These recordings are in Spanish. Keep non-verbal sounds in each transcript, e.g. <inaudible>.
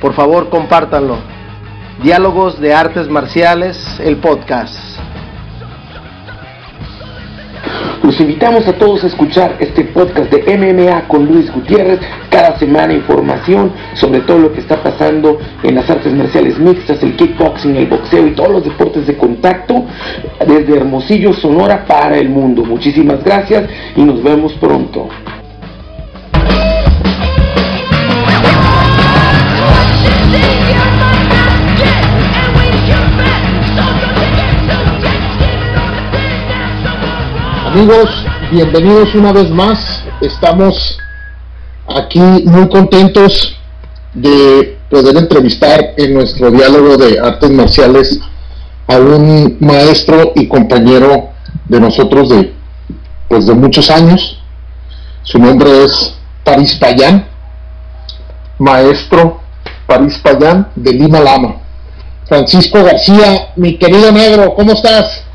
Por favor, compártanlo. Diálogos de Artes Marciales, el podcast. Los invitamos a todos a escuchar este podcast de MMA con Luis Gutiérrez. Cada semana información sobre todo lo que está pasando en las artes marciales mixtas, el kickboxing, el boxeo y todos los deportes de contacto desde Hermosillo, Sonora para el mundo. Muchísimas gracias y nos vemos pronto. Amigos, bienvenidos una vez más. Estamos aquí muy contentos de poder entrevistar en nuestro diálogo de artes marciales a un maestro y compañero de nosotros de pues de muchos años. Su nombre es París Payán, maestro París Payán de Lima Lama. Francisco García, mi querido negro, ¿cómo estás?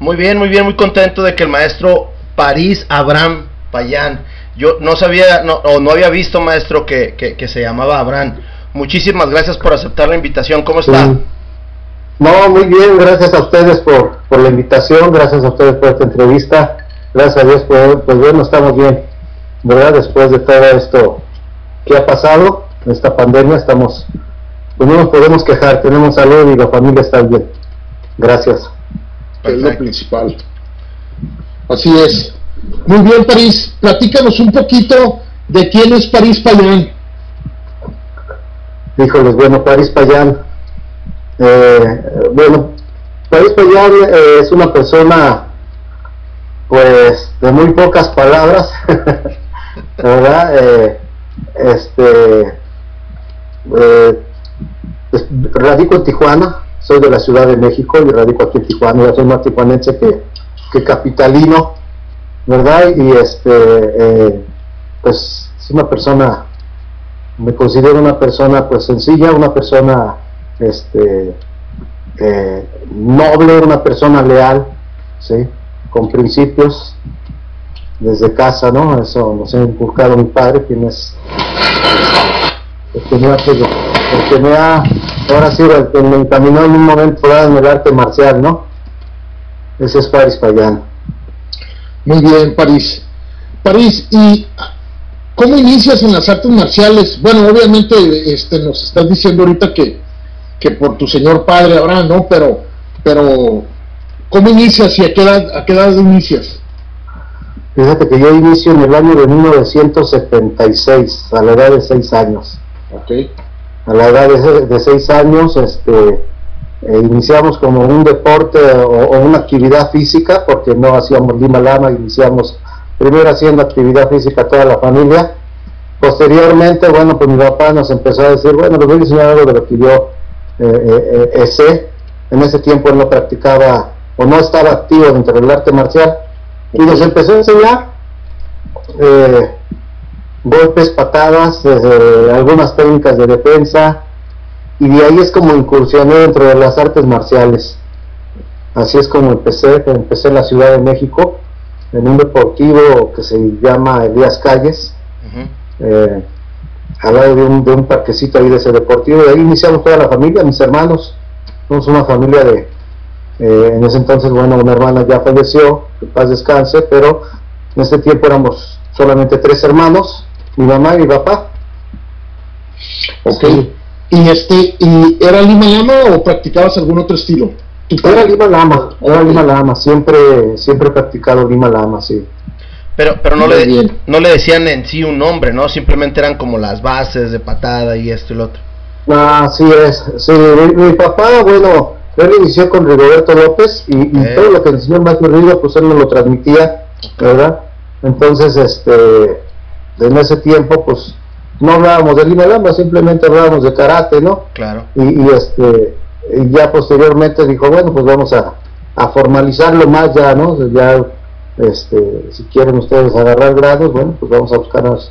Muy bien, muy bien, muy contento de que el maestro París Abraham Payán, yo no sabía, no, o no había visto maestro que, que, se llamaba Abraham. Muchísimas gracias por aceptar la invitación, ¿cómo está? No, muy bien, gracias a ustedes por, por la invitación, gracias a ustedes por esta entrevista, gracias a Dios, pues, pues bueno, estamos bien, ¿verdad? Después de todo esto que ha pasado, esta pandemia, estamos, pues no nos podemos quejar, tenemos salud y la familia está bien. Gracias es lo principal. Así es. Muy bien, París, platícanos un poquito de quién es París Payán. Híjoles, bueno, París Payán. Eh, bueno, París Payán eh, es una persona, pues, de muy pocas palabras, <laughs> ¿verdad? Eh, este, radico en Tijuana, soy de la Ciudad de México y radico aquí en Tijuana, yo soy más tijuanense que, que capitalino, ¿verdad? Y este, eh, pues es una persona, me considero una persona pues sencilla, una persona este, eh, noble, una persona leal, ¿sí? Con principios desde casa, ¿no? Eso nos ha inculcado mi padre, quien es el que me ha, el que me ha ahora sí, el que me encaminó en un momento dado en el arte marcial, ¿no? Ese es París Payán. Muy bien, París. París, ¿y cómo inicias en las artes marciales? Bueno, obviamente este, nos estás diciendo ahorita que, que por tu señor padre ahora, ¿no? Pero, pero ¿cómo inicias y a qué edad, a qué edad inicias? Fíjate que yo inicio en el año de 1976, a la edad de 6 años. Okay a la edad de, seis años este, eh, iniciamos como un deporte o, una actividad física, porque no hacíamos Lima Lama, iniciamos primero haciendo actividad física toda la familia. Posteriormente, bueno, pues mi papá nos empezó a decir, bueno, les voy a enseñar algo de lo que yo eh, eh, sé. En ese tiempo él no practicaba o no estaba activo dentro del arte marcial y nos empezó a enseñar golpes, patadas, algunas técnicas de defensa, y de ahí es como incursioné dentro de las artes marciales. Así es como empecé, empecé en la Ciudad de México, en un deportivo que se llama Elías Calles, eh, al lado de un, de un, parquecito ahí de ese deportivo, y ahí iniciamos toda la familia, mis hermanos, somos una familia de, eh, en ese entonces, bueno, una hermana ya falleció, que paz descanse, pero en ese tiempo éramos solamente tres hermanos, mi mamá y mi papá. Ok. ¿Y este, y era Lima Lama o practicabas algún otro estilo? Era Lima Lama, era Lima Lama, siempre, siempre he practicado Lima Lama, sí. Pero, pero no, le, no le decían en sí un nombre, ¿no? Simplemente eran como las bases de patada y esto y lo otro. Ah, sí es. Sí, mi, papá, bueno, él inició con Rigoberto López y, todo lo que enseñó más Río, pues él nos lo transmitía, ¿verdad? Entonces, este, en ese tiempo, pues no hablábamos de Lima Lama, simplemente hablábamos de karate, ¿no? Claro. Y, y este, y ya posteriormente dijo, bueno, pues vamos a, a formalizarlo más ya, ¿no? Ya, este, si quieren ustedes agarrar grados, bueno, pues vamos a buscarnos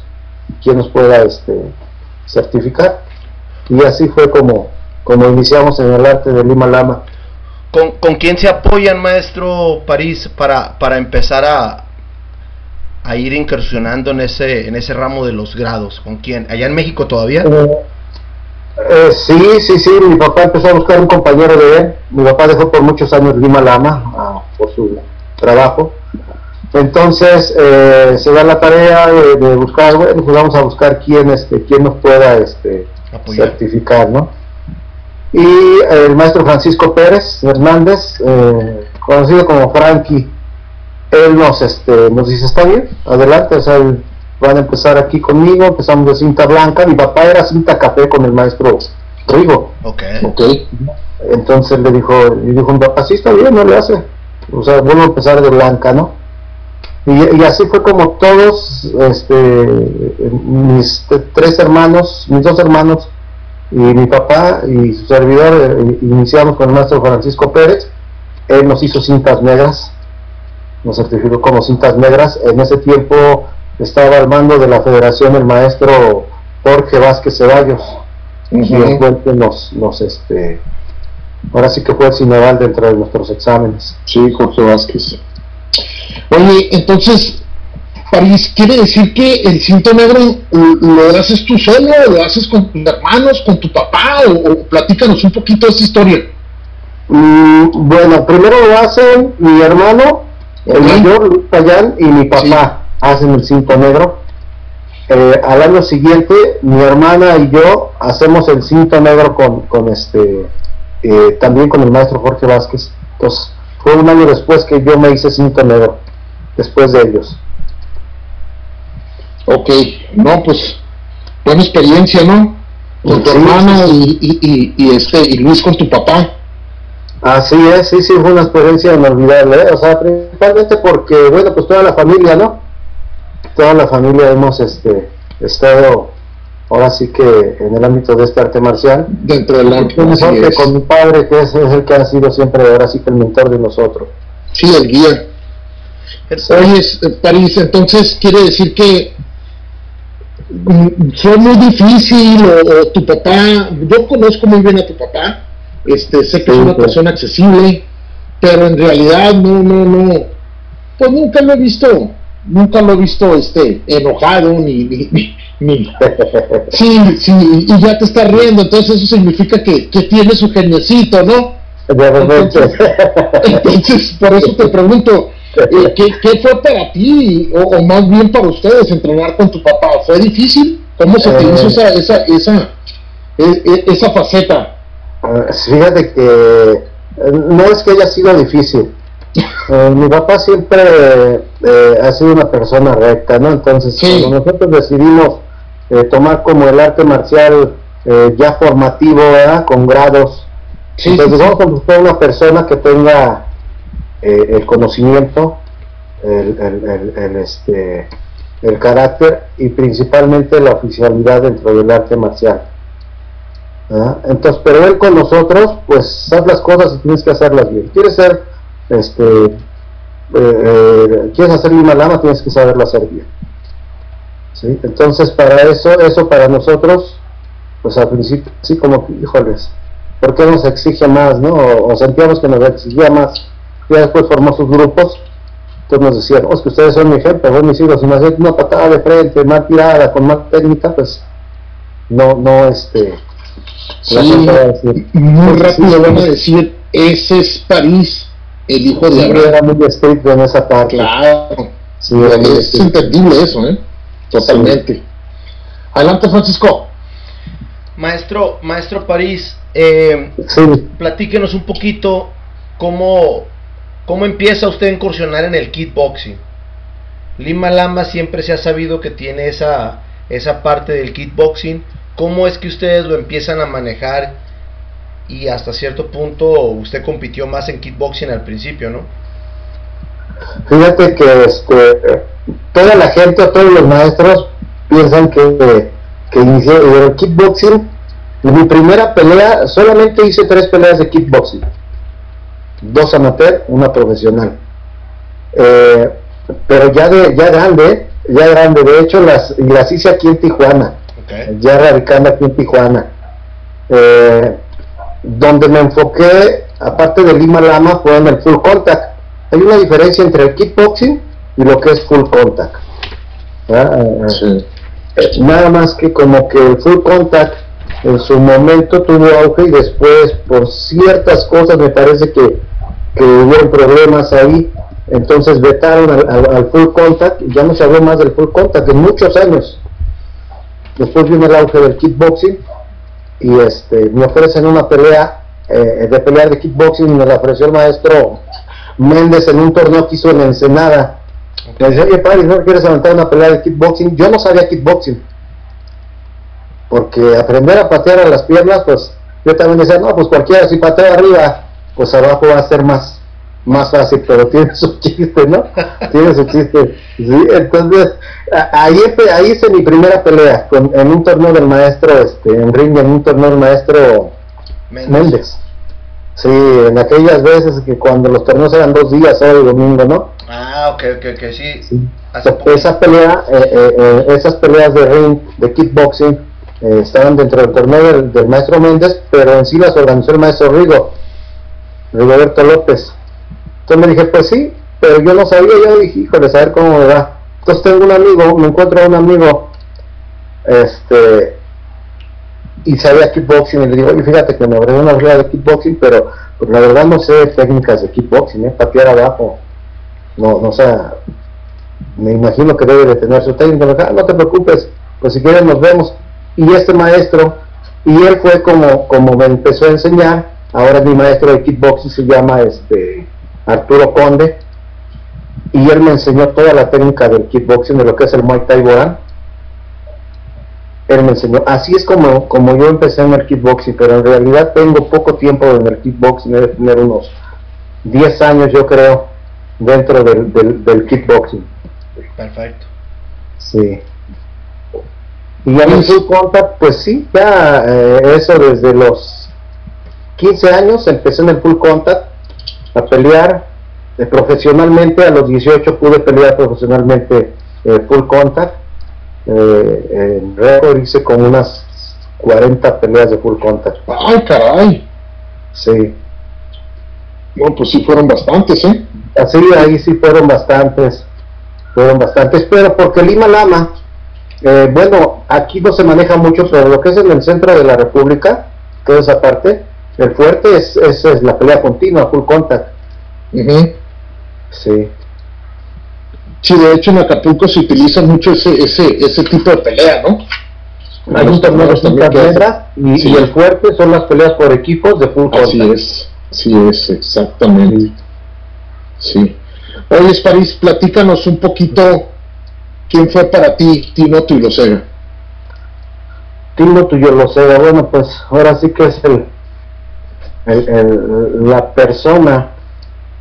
quien nos pueda este, certificar. Y así fue como, como iniciamos en el arte de Lima Lama. ¿Con, ¿Con quién se apoyan, maestro París, para, para empezar a, a ir incursionando en ese, en ese ramo de los grados? ¿Con quién? ¿Allá en México todavía? Eh, eh, sí, sí, sí, mi papá empezó a buscar un compañero de él. Mi papá dejó por muchos años Lima Lama ah, por su trabajo. Entonces eh, se da la tarea de, de, buscar, bueno, pues vamos a buscar quién, este, quién nos pueda este, certificar, ¿no? Y el maestro Francisco Pérez Hernández, conocido como Frankie, él nos, este, nos dice, está bien, adelante, o sea, van a empezar aquí conmigo, empezamos de cinta blanca, mi papá era cinta café con el maestro Rigo. Ok. okay. Entonces le dijo, le dijo mi papá, sí está bien, no le hace. O sea, vuelvo a empezar de blanca, ¿no? Y, y, así fue como todos, este, mis tres hermanos, mis dos hermanos y mi papá y su servidor eh, iniciamos con el maestro Francisco Pérez. Él nos hizo cintas negras, nos certificó como cintas negras. En ese tiempo estaba al mando de la federación el maestro Jorge Vázquez Ceballos, uh -huh. y nos, nos, este, ahora sí que fue el cineval dentro de nuestros exámenes. Sí, Jorge Vázquez. Oye, entonces, París, ¿quiere decir que el cinto negro lo haces tú solo, lo haces con tus hermanos, con tu papá, o, o platícanos un poquito de esta historia? Mm, bueno, primero lo hacen mi hermano, el mayor Luis Payán, y mi papá hacen el cinto negro. Eh, al año siguiente, mi hermana y yo hacemos el cinto negro con, con este, eh, también con el maestro Jorge Vázquez. Entonces, fue un año después que yo me hice cinto negro, después de ellos. Ok, no, pues buena experiencia, ¿no? Con tu sí, hermana sí. Y, y, y, este y Luis con tu papá. Así es, sí, sí, fue una experiencia inolvidable, ¿eh? o sea, principalmente porque, bueno, pues toda la familia, ¿no? Toda la familia hemos este, estado, ahora sí que en el ámbito de este arte marcial. Dentro del arte marcial. que con mi padre, que es, es, el que ha sido siempre, ahora sí que el mentor de nosotros. Sí, el guía. Oye, París, entonces quiere decir que fue muy difícil o, o, tu papá, yo conozco muy bien a tu papá, este, sé que es una persona accesible, pero en realidad no, no, no, pues nunca lo he visto, nunca lo he visto este, enojado ni, ni, <laughs> ni, ni. sí, sí, y ya te está riendo, entonces eso significa que, que tiene su geniecito, ¿no? Entonces, entonces, por eso te pregunto, eh, ¿qué, ¿qué, fue para ti, o, o, más bien para ustedes, entrenar con tu papá? ¿Fue difícil? ¿Cómo se te hizo Eh. esa, esa, esa, e- e- esa faceta? Uh, fíjate que eh, no es que haya sido difícil. <laughs> Eh, mi papá siempre eh, ha sido una persona recta, ¿no? Entonces, Sí. cuando nosotros decidimos eh, tomar como el arte marcial eh, ya formativo, ¿verdad? Con grados, Sí, entonces sí. vamos a buscar una persona que tenga eh, el conocimiento, el, el, el, el, este, el carácter y principalmente la oficialidad dentro del arte marcial. Entonces, pero él con nosotros, pues haz las cosas y tienes que hacerlas bien. Quieres ser, este, eh, eh, quieres hacer Lima Lama, tienes que saberlo hacer bien. ¿sí? Entonces, para eso, eso para nosotros, pues al principio, sí, como, híjoles, ¿por qué nos exige más, no? O, sentíamos que nos exigía más. Ya después formó sus grupos, entonces nos decían, oh, es que ustedes son mi ejemplo, son mis hijos, me hacen una patada de frente, mal tirada, con más técnica, pues no, no, este, Sí, muy rápido van a decir, ese es París, el hijo de Abraham. era muy estricto en esa parte. Claro, Sí, es entendible eso, ¿eh? Totalmente. Adelante, Francisco. Maestro, maestro París, eh, Sí, platíquenos un poquito cómo, cómo empieza usted a incursionar en el kickboxing. Lima Lama siempre se ha sabido que tiene esa, esa parte del kickboxing. ¿Cómo es que ustedes lo empiezan a manejar y hasta cierto punto usted compitió más en kickboxing al principio, ¿no? Fíjate que este, toda la gente, todos los maestros piensan que que inicié el kickboxing. En mi primera pelea, solamente hice tres peleas de kickboxing. Dos amateur, una profesional. Eh, pero ya de ya grande, ya grande, de hecho las, las hice aquí en Tijuana, Ok. ya radicando aquí en Tijuana. Eh, donde me enfoqué, aparte de Lima Lama, fue en el full contact. Hay una diferencia entre el kickboxing y lo que es full contact. Eh, Sí. eh, nada más que como que el full contact en su momento tuvo auge y después por ciertas cosas me parece que, que hubo problemas ahí entonces vetaron al, al- al full contact y ya no se habló más del full contact en muchos años después vino el auge del kickboxing y este me ofrecen una pelea eh, de pelear de kickboxing y me la ofreció el maestro Méndez en un torneo que hizo en Ensenada me dice, oye, padre, ¿no quieres aventar una pelea de kickboxing? Yo no sabía kickboxing. Porque aprender a patear a las piernas, pues yo también decía, no, pues cualquiera si patea arriba, pues abajo va a ser más, más fácil, pero tiene su <laughs> chiste, ¿no? tiene su chiste. Sí, entonces, ahí, ahí hice mi primera pelea, con- en un torneo del maestro, este, en ring, en un torneo del maestro Méndez. Méndez. Sí, en aquellas veces que cuando los torneos eran dos días, sábado y domingo, ¿no? Ah, ok, ok, ok, sí. Sí. Esa pelea, eh, eh, eh, esas peleas de ring, de kickboxing, eh, estaban dentro del torneo del, del maestro Méndez, pero en sí las organizó el maestro Rigo, Rigoberto López. Entonces me dije, pues sí, pero yo no sabía, yo dije, híjole, a ver cómo me va. Entonces tengo un amigo, me encuentro a un amigo, este, y sabía kickboxing, y le digo, oye, fíjate que me ofreció una pelea de kickboxing, pero pues la verdad no sé técnicas de kickboxing, ¿eh? patear abajo, no, no, sea, me imagino que debe de tener su técnica, "Ah, no te preocupes, pues si quieres nos vemos. Y este maestro, y él fue como, como me empezó a enseñar, ahora mi maestro de kickboxing se llama este Arturo Conde, y él me enseñó toda la técnica del kickboxing, de lo que es el Muay Thai Boran. Él me enseñó, así es como, como yo empecé en el kickboxing, pero en realidad tengo poco tiempo en el kickboxing, debe tener unos 10 años yo creo, dentro del, del, del kickboxing. Perfecto. Sí. Y en el full contact, pues sí, ya eh, eso desde los 15 años empecé en el full contact a pelear eh, profesionalmente, a los 18 pude pelear profesionalmente eh, full contact. Eh, en récord hice como unas 40 peleas de full contact. Ay, caray. Sí. No, pues sí fueron bastantes, ¿eh? Así, ahí sí fueron bastantes, fueron bastantes, pero porque Lima Lama, eh, bueno, aquí no se maneja mucho, pero lo que es en el centro de la República, toda esa parte, el fuerte es, es, es la pelea continua, full contact. Ujú. Sí, Sí, de hecho en Acapulco se utiliza mucho ese, ese, ese tipo de pelea, ¿no? hay un torneo de y, Sí. y el fuerte son las peleas por equipos de full contact. Así es, así es, exactamente. Sí. Oye, París, platícanos un poquito quién fue para ti Tino Tuilosega. Timo tuyo lo sé, bueno, pues ahora sí que es el, el- el- la persona,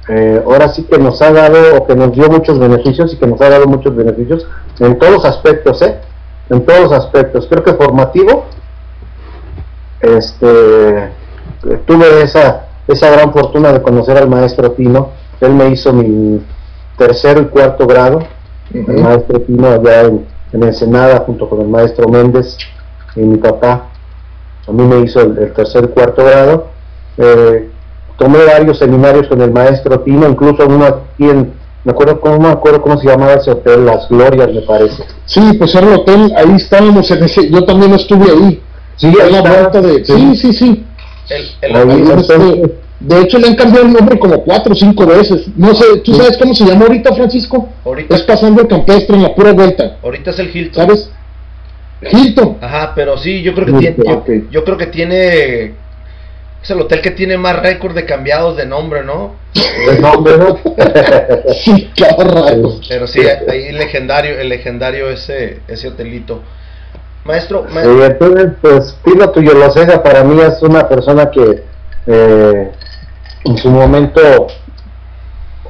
eh, ahora sí que nos ha dado, o que nos dio muchos beneficios y que nos ha dado muchos beneficios en todos los aspectos, ¿eh? En todos los aspectos. Creo que formativo, este, tuve esa, esa gran fortuna de conocer al maestro Tino. Él me hizo mi tercero y cuarto grado el maestro Pino allá en, en Ensenada junto con el maestro Méndez y mi papá. A mí me hizo el, el tercer y cuarto grado. Eh, tomé varios seminarios con el maestro Pino, incluso uno aquí en, me acuerdo cómo, me acuerdo cómo se llamaba ese hotel, Las Glorias me parece. Sí, pues era el hotel, ahí estábamos en ese, yo también estuve ahí. Sí, en la vuelta de, sí, sí, sí. El, Ahí Ahí este, de hecho le han cambiado el nombre como cuatro o cinco veces. No sé, ¿tú sabes cómo se llama ahorita, Francisco? ahorita, Es pasando el campestre en la pura vuelta, ahorita es el Hilton. ¿sabes? Hilton. Ajá, pero sí, yo creo que tiene, yo creo que tiene es el hotel que tiene más récord de cambiados de nombre, ¿no? El nombre, ¿no? <laughs> Pero sí, ahí legendario, el legendario ese ese hotelito. Maestro, ma- Sí, entonces, pues, Tino Tuyo Losega para mí es una persona que eh, en su momento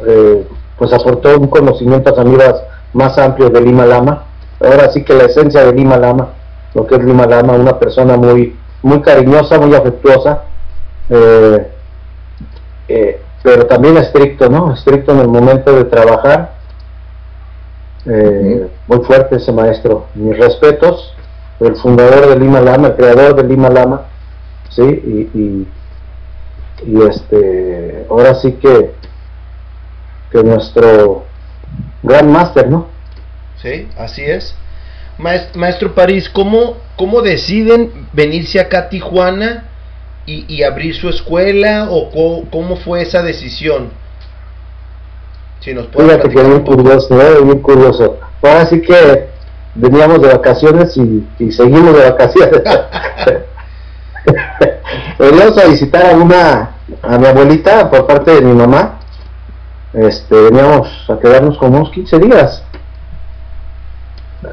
eh, pues aportó un conocimiento a Samiras más amplio de Lima Lama. Ahora sí que la esencia de Lima Lama lo que es Lima Lama, una persona muy, muy cariñosa, muy afectuosa, eh, eh, pero también estricto, ¿no? Estricto en el momento de trabajar. Eh, muy fuerte ese maestro. Mis respetos, el fundador de Lima Lama, el creador de Lima Lama, ¿sí? Y, y, este, ahora sí que, que nuestro gran máster, ¿no? Sí, así es. Maestro, París, ¿cómo, ¿cómo deciden venirse acá a Tijuana y, y abrir su escuela o cómo, fue esa decisión? Si nos puede Fíjate que bien curioso, ¿eh? bien curioso. Ahora sí que veníamos de vacaciones y, y seguimos de vacaciones. <laughs> veníamos a visitar a una a mi abuelita por parte de mi mamá. Este, veníamos a quedarnos como unos 15 días.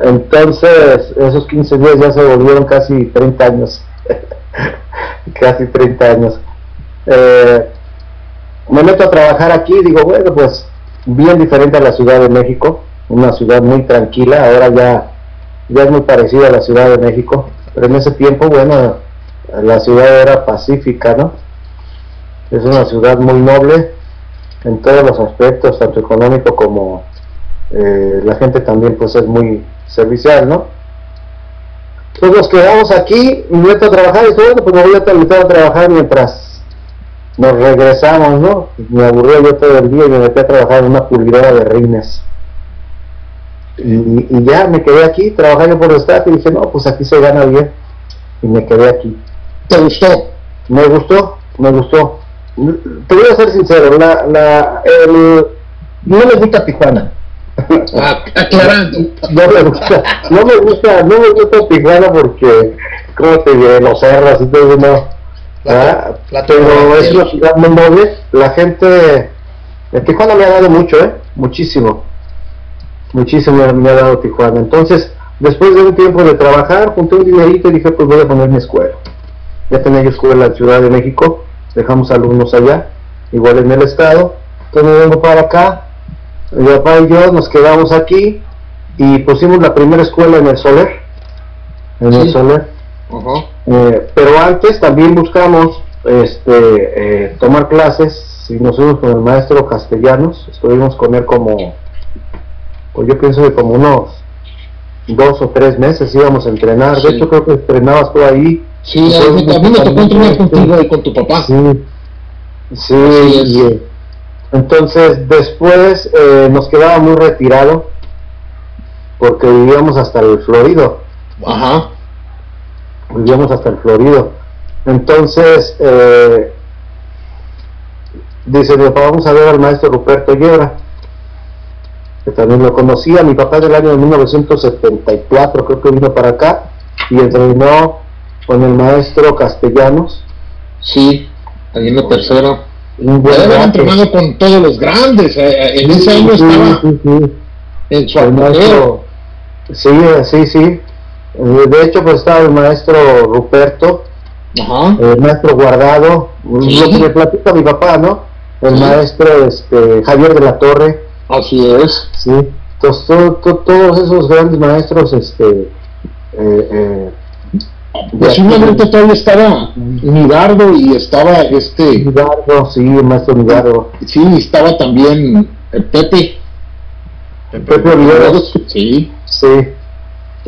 Entonces, esos 15 días ya se volvieron casi 30 años. <laughs> <laughs> casi 30 años. Eh, me meto a trabajar aquí, digo, bueno, pues bien diferente a la Ciudad de México, una ciudad muy tranquila, ahora ya, ya es muy parecida a la Ciudad de México, pero en ese tiempo, bueno, la ciudad era pacífica, ¿no? Es una ciudad muy noble en todos los aspectos, tanto económico como eh, la gente también pues es muy servicial, ¿no? Entonces nos quedamos aquí, meto a trabajar y todo, pues me voy a terminar a trabajar mientras nos regresamos, ¿no? Me aburría yo todo el día y me metí a trabajar en una pulidora de rines. Y, ya me quedé aquí, trabajando por el staff y dije, no, pues aquí se gana bien. Y me quedé aquí. ¿Te gustó? Me gustó, me gustó. Te voy a ser sincero, la, la, el, no me gusta Tijuana <laughs> aclarando. No me gusta, no me gusta, no me gusta Tijuana porque, como te diré, los cerros y todo, no. ¿Ah? pero es una ciudad muy noble. La gente, en Tijuana me ha dado mucho, ¿eh? Muchísimo. Muchísimo me ha dado Tijuana. Entonces, después de un tiempo de trabajar, junté un dinerito y dije, pues voy a poner mi escuela. Ya tenía yo escuela en la Ciudad de México, dejamos alumnos allá, igual en el estado. Entonces me vengo para acá, mi papá y yo nos quedamos aquí y pusimos la primera escuela en el Soler, en el Soler. Eh, pero antes también buscamos este, eh, tomar clases. Y nos fuimos con el maestro Castellanos, estuvimos con él como, pues yo pienso que como unos dos o tres meses íbamos a entrenar, de hecho creo que entrenabas tú ahí. Sí, a mí, me tocó entrenar contigo y con tu papá. Sí, sí, entonces después eh, nos quedaba muy retirado porque vivíamos hasta el Florido. Ajá. Vivíamos hasta el Florido. Entonces eh, dice mi papá, vamos a ver al maestro Ruperto Llera, que también lo conocía. Mi papá del año de 1974 creo que vino para acá y entrenó con el maestro Castellanos. Sí, ahí en tercera ya entrenado con todos los grandes. Eh, eh, en ese año estaba en su maestro, Sí, sí, sí. Eh, de hecho, pues estaba el maestro Ruperto, el maestro Guardado, lo que me platica mi papá, ¿no? El maestro este, Javier de la Torre. Así es. Sí. Entonces, todos esos grandes maestros, este, eh, Posiblemente todavía estaba Midardo y estaba este. Midardo, sí, el maestro Midardo. Sí, estaba también el Pepe. El Pepe Oliveros. Sí. Sí.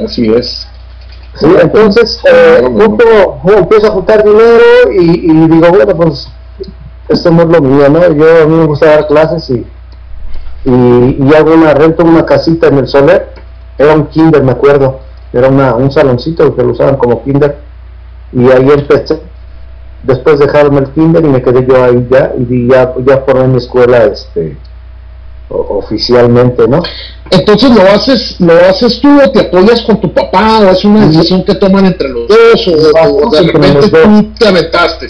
Así es. Sí, entonces eh, empiezo a juntar dinero y, y, digo, bueno, pues esto no es lo mío, ¿no? Yo a mí me gusta dar clases y, y, y hago una, rento una casita en el Soler, era un kinder, me acuerdo era una, un saloncito que lo usaban como kinder y ahí empecé después dejaron el kinder y me quedé yo ahí ya y ya, ya formé mi escuela este oficialmente, ¿no? Entonces lo haces, lo haces tú o te apoyas con tu papá o es una decisión que toman entre los dos o, de repente tú te aventaste.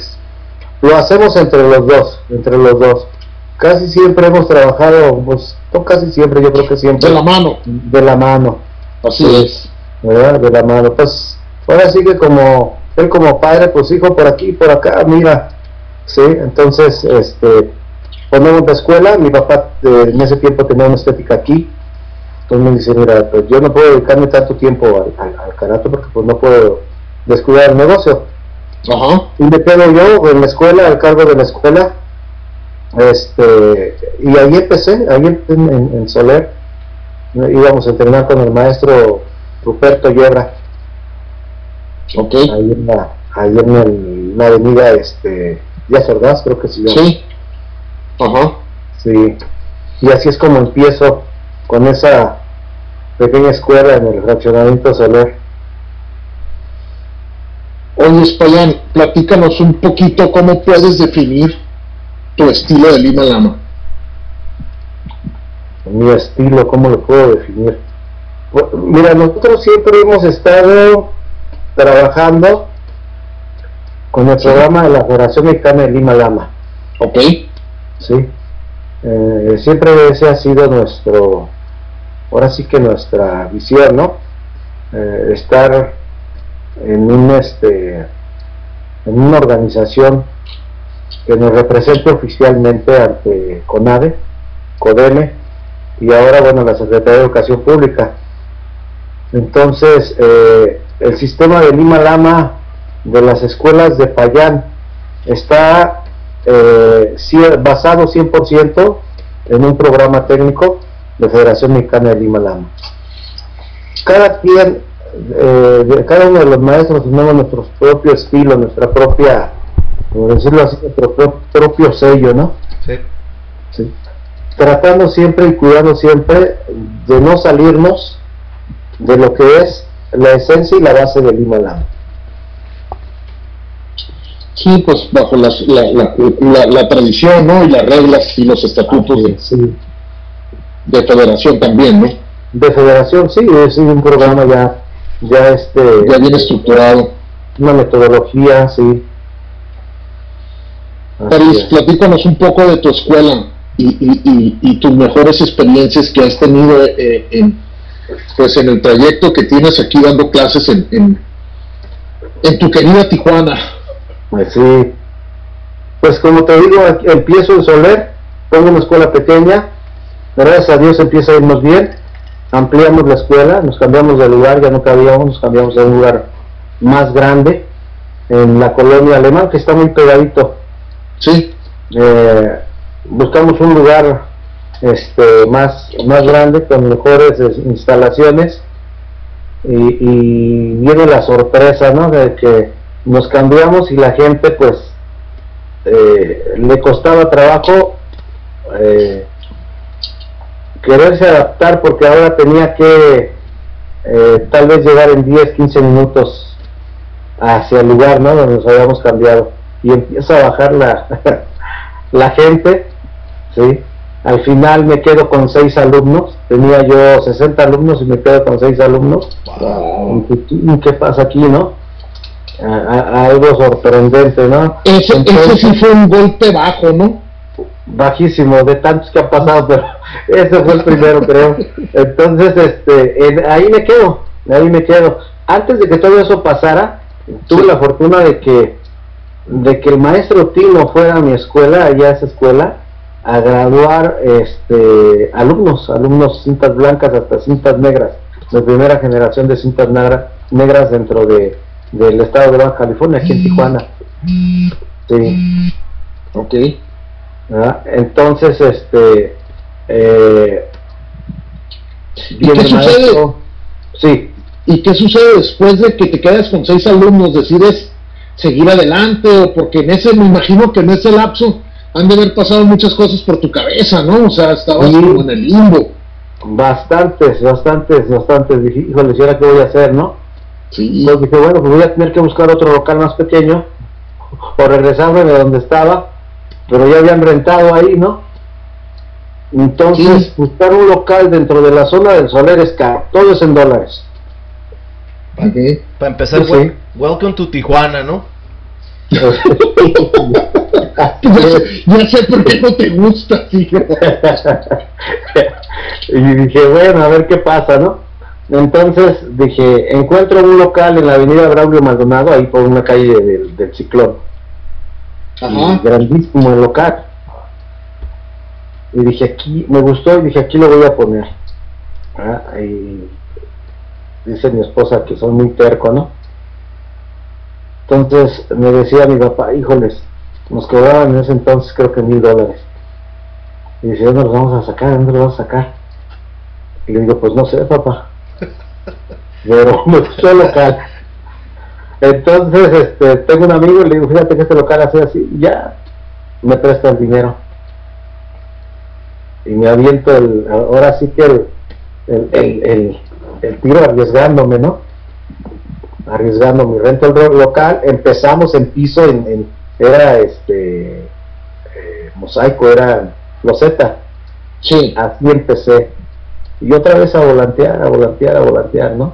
Lo hacemos entre los dos, entre los dos. Casi siempre hemos trabajado, pues no casi siempre, yo creo que siempre. De la mano. De la mano. Así es. De la mano. Pues ahora sí que como él como padre, pues hijo por aquí, por acá, mira, sí, entonces este ponemos la escuela, mi papá eh, en ese tiempo tenía una estética aquí, Entonces me dice, mira, pues yo no puedo dedicarme tanto tiempo al, al, al karate porque pues no puedo descuidar el negocio. Ajá. Y me quedo yo en la escuela, al cargo de la escuela. Este, y ahí empecé, ahí en, en- en Soler. Íbamos a entrenar con el maestro Ruperto Guerra, Ok. ahí en la, ahí en el- la avenida este, Díaz Ordaz, creo que se llama. Sí. Ajá. Sí. Y así es como empiezo con esa pequeña escuela en el fraccionamiento Soler. Oye, Espayan, platícanos un poquito cómo puedes definir tu estilo de Lima Lama. mi estilo, ¿cómo lo puedo definir? Pues, Mira, nosotros siempre hemos estado trabajando con el programa de la Federación Mexicana de Lima Lama, Ok. ¿sí? Eh, siempre ese ha sido nuestro, ahora sí que nuestra visión, ¿no? Eh, estar en un este en una organización que nos represente oficialmente ante CONADE, CODEME y ahora bueno la Secretaría de Educación Pública. Entonces eh, el sistema de Lima Lama de las escuelas de Payán está eh, basado 100% en un programa técnico de Federación Mexicana de Lima Lama. Cada quien, eh, de- cada uno de los maestros tenemos nuestro propio estilo, nuestra propia, por decirlo así, nuestro pro- propio sello, ¿no? Sí. Sí. Tratando siempre y cuidando siempre de no salirnos de lo que es la esencia y la base de Lima Lama. Sí, pues bajo las- la, la, la- la tradición, ¿no? Y las reglas y los estatutos de, Sí. de federación también, ¿no? De federación, sí, es un programa ya, ya este, Ya bien estructurado. una metodología, sí. Es. platícanos un poco de tu escuela y, y, y, y tus mejores experiencias que has tenido eh, en, pues en el trayecto que tienes aquí dando clases en, en, en tu querida Tijuana. Pues sí. Pues como te digo, empiezo en Soler, pongo una escuela pequeña, gracias a Dios empieza a irnos bien, ampliamos la escuela, nos cambiamos de lugar, ya no cabíamos, nos cambiamos a un lugar más grande, en la colonia alemán, que está muy pegadito. Sí, Eh, buscamos un lugar este, más, más grande, con mejores eh, instalaciones, y, y viene la sorpresa, ¿no? De que nos cambiamos y la gente, pues, eh, le costaba trabajo eh, quererse adaptar porque ahora tenía que eh, tal vez llegar en 10, 15 minutos hacia el lugar, ¿no? Donde nos habíamos cambiado y empieza a bajar la, <laughs> la gente, ¿sí? Al final me quedo con seis alumnos, tenía yo 60 alumnos y me quedo con seis alumnos. ¿Y ¿Qué pasa aquí, no? A- a- algo sorprendente, ¿no? ese, ese Entonces- sí fue un golpe bajo, ¿no? bajísimo de tantos que han pasado, <laughs> pero ese fue el primero, creo. Entonces, este, en- ahí me quedo, ahí me quedo. Antes de que todo eso pasara, tuve la fortuna de que, de que el maestro Tino fuera a mi escuela, allá a esa escuela, a graduar, este, alumnos, alumnos cintas blancas hasta cintas negras, de primera generación de cintas negra- negras dentro de, del estado de Baja California, aquí en Tijuana. Sí. Ok. Entonces, este, eh, viene qué sucede? maestro. Sí, ¿Y qué sucede después de que te quedas con seis alumnos? ¿Decides seguir adelante? O porque en ese, me imagino que en ese lapso han de haber pasado muchas cosas por tu cabeza, ¿no? O sea, estabas Sí. como en el limbo. bastantes, bastantes, bastantes. Dije, híjole, ¿y ahora qué voy a hacer, no? Sí. Entonces dije, bueno, pues voy a tener que buscar otro local más pequeño o regresarme de donde estaba, pero ya habían rentado ahí, ¿no? Entonces, Sí. buscar un local dentro de la zona del Soler es caro, todo es en dólares. Para empezar, Sí, wel- sí. welcome to Tijuana, ¿no? <laughs> <laughs> <laughs> Ya, sé- por qué no te gusta, tío. <laughs> y dije, bueno, a ver qué pasa, ¿no? Entonces dije, encuentro un local en la avenida Braulio Maldonado, ahí por una calle del, del Ciclón. Ajá. grandísimo el local. Y dije, aquí, me gustó y dije, aquí lo voy a poner. Ah, y dice mi esposa que soy muy terco, ¿no? Entonces me decía mi papá, híjoles, nos cobraban en ese entonces creo que mil dólares. Y dice, ¿dónde los vamos a sacar? ¿Dónde los vamos a sacar? Y le digo, pues no sé, papá. <laughs> Pero me el local. Entonces, este, tengo un amigo y le digo, fíjate que este local hace así, ya, me presta el dinero. Y me aviento el, ahora sí que el, el, el, el, tiro arriesgándome, ¿no? Arriesgando mi rento el local, empezamos en piso, en, era este eh, mosaico, era loseta. Sí. Así empecé. Y otra vez a volantear, a volantear, a volantear, ¿no?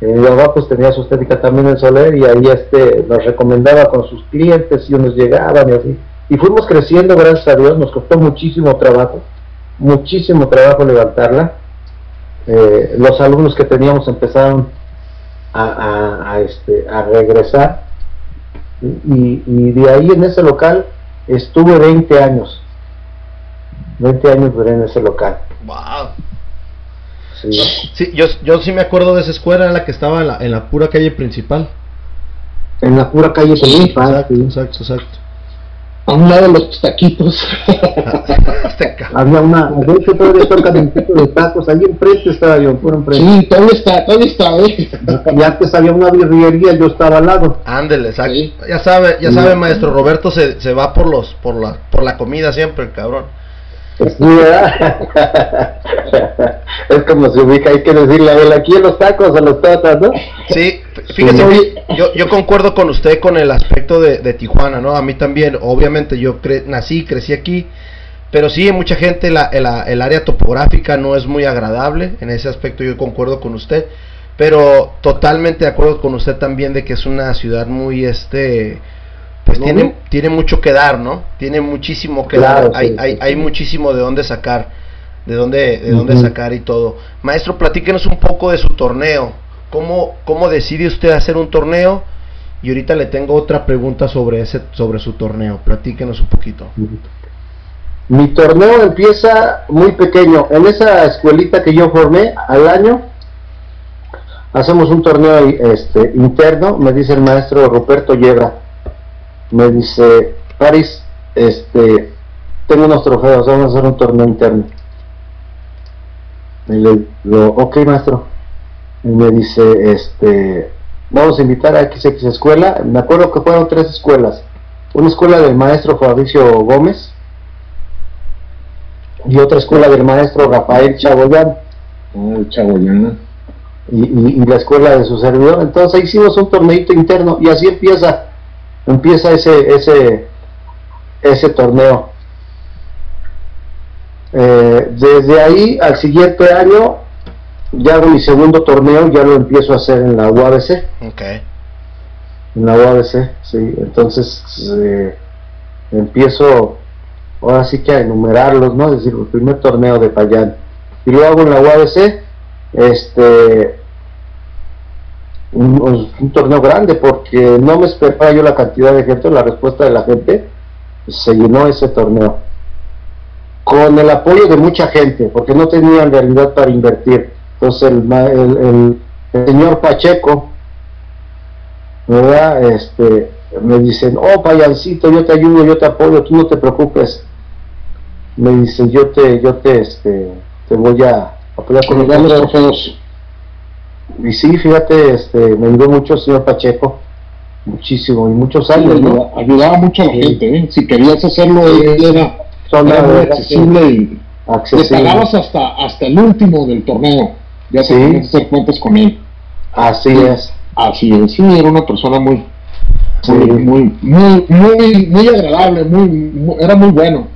mi papá pues tenía su estética también en Soler y ahí este nos recomendaba con sus clientes y unos llegaban y así. Y fuimos creciendo, gracias a Dios, nos costó muchísimo trabajo, muchísimo trabajo levantarla. Eh, los alumnos que teníamos empezaron a, este, a regresar y, y, de ahí en ese local estuve 20 años. 20 años duré en ese local. ¡Wow! Sí. yo, yo sí me acuerdo de esa escuela, en la que estaba en la, en la pura calle principal. En la pura calle principal. Exacto, exacto, exacto. A un lado de los taquitos. <laughs> Había una, de hecho todavía está caminito de tacos, ahí enfrente estaba yo, por enfrente. Sí, todavía está, todavía está, eh. Y antes había una birrería, yo estaba al lado. Ándele, exacto. Ya sabe, ya sabe, maestro Roberto se, se va por los, por la, por la comida siempre, el cabrón. <laughs> es como se ubica, hay que decirle a él, aquí en los tacos, a los tatas, ¿no? Sí, fíjese, yo, yo concuerdo con usted con el aspecto de, de Tijuana, ¿no? A mí también, obviamente yo cre nací, crecí aquí, pero sí, mucha gente la, el, el área topográfica no es muy agradable, en ese aspecto yo concuerdo con usted, pero totalmente de acuerdo con usted también de que es una ciudad muy, este pues tiene, tiene mucho que dar, ¿no? Tiene muchísimo que dar, hay, hay, hay muchísimo de dónde sacar, de dónde, de dónde sacar y todo. Maestro, platíquenos un poco de su torneo. ¿Cómo, ¿Cómo decide usted hacer un torneo? Y ahorita le tengo otra pregunta sobre ese, sobre su torneo. Platíquenos un poquito. Mi torneo empieza muy pequeño. En esa escuelita que yo formé al año, hacemos un torneo este, interno, me dice el maestro Ruperto Yebra me dice, Paris, este, tengo unos trofeos, vamos a hacer un torneo interno. Y le digo, ok maestro. Y me dice, este, vamos a invitar a XX escuela. Me acuerdo que fueron tres escuelas. Una escuela del maestro Fabricio Gómez y otra escuela del maestro Rafael Chagoyán. Oh, Chagoyán. Y, y, y, la escuela de su servidor. Entonces hicimos un torneito interno y así empieza empieza ese, ese, ese torneo. Eh, desde ahí al siguiente año ya hago mi segundo torneo, ya lo empiezo a hacer en la UABC. Okay. En la UABC, sí. Entonces eh, empiezo ahora sí que a enumerarlos, ¿no? Es decir, el primer torneo de Payán. Y lo hago en la UABC, este, un, torneo grande porque no me esperaba yo la cantidad de gente, la respuesta de la gente, se llenó ese torneo. Con el apoyo de mucha gente, porque no tenían realidad para invertir. Entonces el, el, señor Pacheco, ¿verdad? Este, me dicen, oh payancito, yo te ayudo, yo te apoyo, tú no te preocupes. Me dice, yo te, yo te, este, te voy a apoyar con los y sí, fíjate, este, me ayudó mucho el señor Pacheco, muchísimo, y muchos años, ¿no? Ayudaba mucho a la gente, ¿eh? Si querías hacerlo, era, era muy accesible y accesible. pagabas hasta, hasta el último del torneo, ya sí. tenías que hacer cuentas con él. Así es. Así es, sí, era una persona muy, muy, muy, muy, muy, agradable, muy, era muy bueno.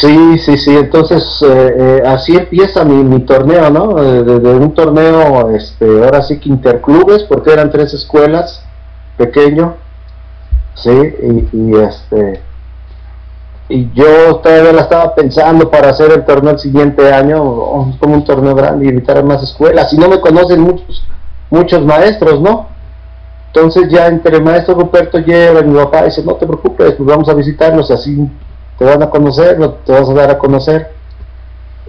Sí, sí, sí, entonces eh, eh, así empieza mi, mi torneo, ¿no? Desde de un torneo, este, ahora sí que interclubes, porque eran tres escuelas, pequeño, sí, y, y este, y yo todavía la estaba pensando para hacer el torneo el siguiente año, oh, como un torneo grande, y invitar a más escuelas, y no me conocen muchos, muchos maestros, ¿no? Entonces ya entre el maestro Ruperto lleva y mi papá dice, no te preocupes, pues vamos a visitarnos, así te van a conocer, te vas a dar a conocer.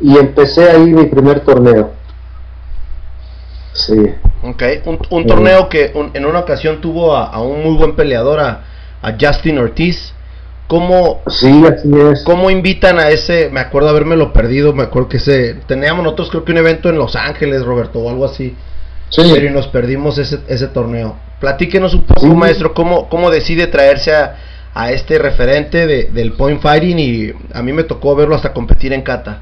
Y empecé ahí mi primer torneo. Sí. Ok, un, un torneo que un- en una ocasión tuvo a, a un muy buen peleador, a, a Justin Ortiz. ¿Cómo, Sí, así es. ¿Cómo invitan a ese? Me acuerdo habérmelo perdido, me acuerdo que ese... Teníamos nosotros creo que un evento en Los Ángeles, Roberto, o algo así. Sí, Pero y nos perdimos ese, ese torneo. Platíquenos un poco, Sí. maestro, cómo, cómo decide traerse a, a este referente de- del point fighting y a mí me tocó verlo hasta competir en kata.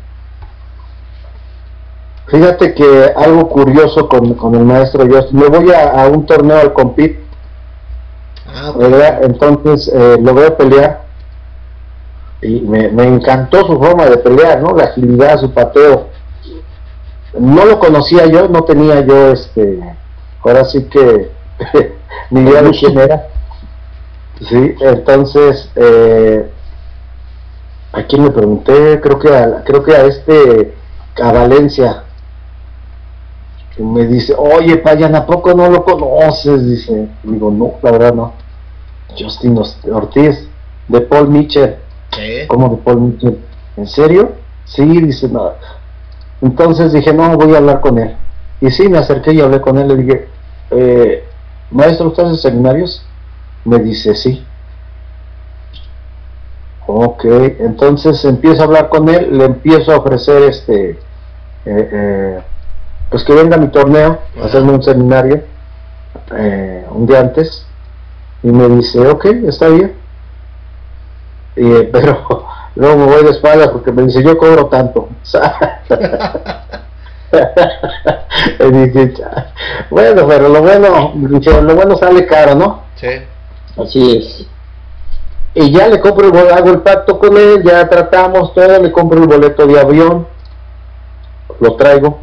Fíjate que algo curioso con, con el maestro Justin, me voy a, a un torneo al compit, Ah, ¿verdad? Entonces eh, lo veo pelear y me, me encantó su forma de pelear, ¿no? La agilidad, su pateo. No lo conocía yo, no tenía yo, este, ahora sí que <laughs> ni idea de quién era. Sí, entonces, eh, ¿a quién le pregunté? Creo que a, creo que a este, a Valencia. Y me dice, oye, Payan, ¿a poco no lo conoces? Dice, digo, no, la verdad no. Justin Ortiz, de Paul Mitchell. ¿qué? ¿Cómo de Paul Mitchell? ¿En serio? Sí, dice, no. Entonces dije, no, voy a hablar con él. Y sí, me acerqué y hablé con él. Le dije, eh, maestro, ¿usted hace seminarios? Me dice, sí. Ok, entonces empiezo a hablar con él, le empiezo a ofrecer este, eh, eh, pues que venga a mi torneo, a hacerme un seminario eh, un día antes. Y me dice, ok, está bien. <laughs> Pero luego me voy de espaldas porque me dice, yo cobro tanto. <laughs> bueno, pero lo bueno, lo bueno sale caro, ¿no? Sí. Así es. Y ya le compro el boleto, hago el pacto con él, ya tratamos todo, le compro el boleto de avión, lo traigo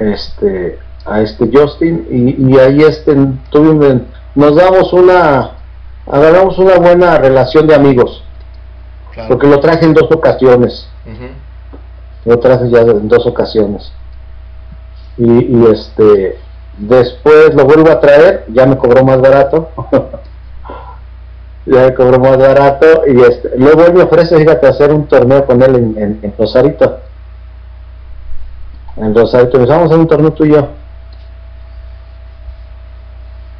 este a este Justin y, y ahí este tuvimos, nos damos una agarramos una buena relación de amigos Claro. porque lo traje en dos ocasiones lo traje ya en dos ocasiones y, y, este después lo vuelvo a traer ya me cobró más barato <laughs> ya me cobró más barato y este luego él me ofrece fíjate hacer un torneo con él en, Rosarito en Rosarito me vamos a hacer un torneo tú y yo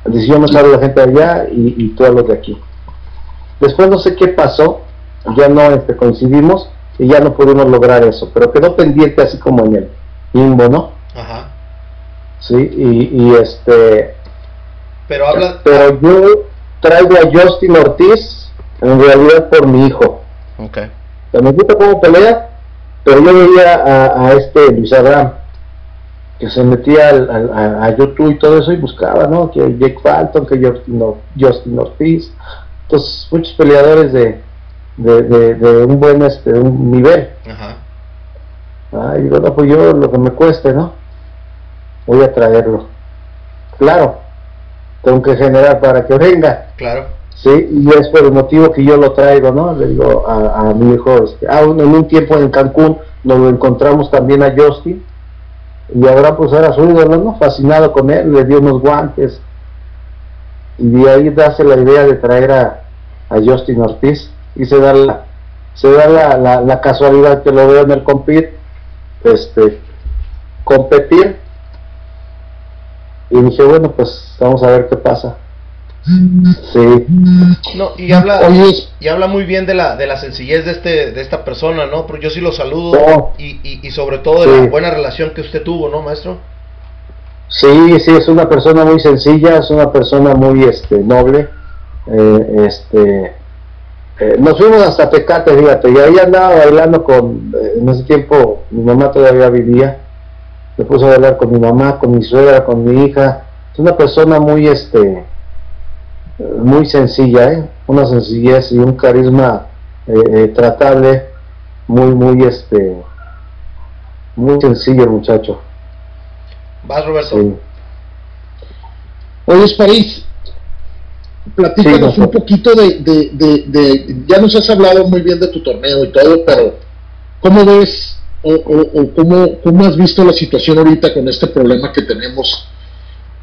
dice yo me traigo la gente allá y, y todos los de aquí después no sé qué pasó ya no este, coincidimos y ya no pudimos lograr eso, pero quedó pendiente así como en el limbo, ¿no? Ajá. Sí, y, y este, Pero habla... pero yo traigo a Justin Ortiz en realidad por mi hijo. Ok. Me gusta cómo pelea, pero yo veía a, a este Luis Abraham que se metía al, al- a, a YouTube y todo eso y buscaba, ¿no? Que Jake Falton, que Justin, Justin Ortiz, entonces muchos peleadores de, de, de, de un buen este, un nivel. Ajá. Ay, digo, no, pues yo lo que me cueste, ¿no? Voy a traerlo. Claro, tengo que generar para que venga, Claro. ¿sí? Y es por el motivo que yo lo traigo, ¿no? Le digo a, a mi hijo, este, ah, en un tiempo en Cancún nos lo encontramos también a Justin, y ahora pues era su ídolo, ¿no? Fascinado con él, le dio unos guantes, y de ahí darse la idea de traer a, a Justin Ortiz, y se da la, se da la, la, la casualidad que lo veo en el compit, este, competir, y dije, bueno, pues vamos a ver qué pasa. Sí, No, y habla... Oye, Y habla muy bien de la, de la sencillez de este de esta persona, ¿no? Pero yo sí lo saludo No. y, y, y sobre todo de Sí. la buena relación que usted tuvo, ¿no, maestro? sí, sí, es una persona muy sencilla, es una persona muy este, noble. eh, este, eh, nos fuimos hasta Tecate, fíjate, y ahí andaba bailando con, eh, en ese tiempo mi mamá todavía vivía, me puse a bailar con mi mamá, con mi suegra, con mi hija. Es una persona muy, este, muy sencilla, ¿eh? una sencillez y un carisma eh, eh, tratable, muy, muy, este, muy sencillo el muchacho. Vas, Roberto. Sí. Oye, París, platícanos Sí, un poquito de, de, de, de- ya nos has hablado muy bien de tu torneo y todo, pero ¿cómo ves o, o- cómo, cómo has visto la situación ahorita con este problema que tenemos?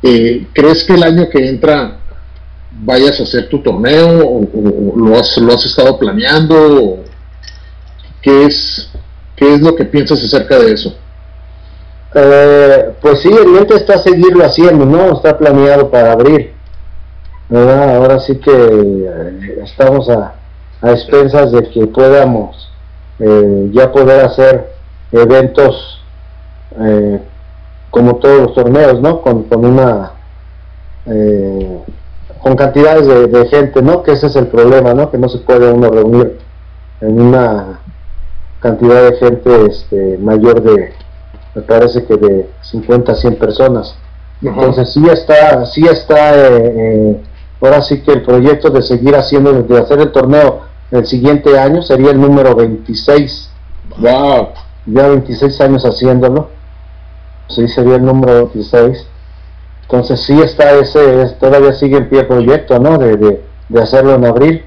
Eh, ¿Crees que el año que entra vayas a hacer tu torneo o, lo, has, lo has estado planeando? ¿Qué es, ¿Qué es lo que piensas acerca de eso? Eh, pues sí, el está seguirlo haciendo, ¿no? Está planeado para abrir. Ahora sí que eh, estamos a, a expensas de que podamos ya poder hacer eventos eh, como todos los torneos, ¿no? Con, con una eh, con cantidades de, de gente, ¿no? Que ese es el problema, ¿no? Que no se puede uno reunir en una cantidad de gente este, mayor de, me parece que de 50 a 100 personas. Entonces sí está, sí está, eh, eh, ahora sí que el proyecto de seguir haciendo, de hacer el torneo el siguiente año sería el número 26. Wow. Ya 26 años haciéndolo. Sí, sería el número 26. Entonces sí está ese, es- todavía sigue en pie el proyecto, ¿no? De, de, de hacerlo en abril.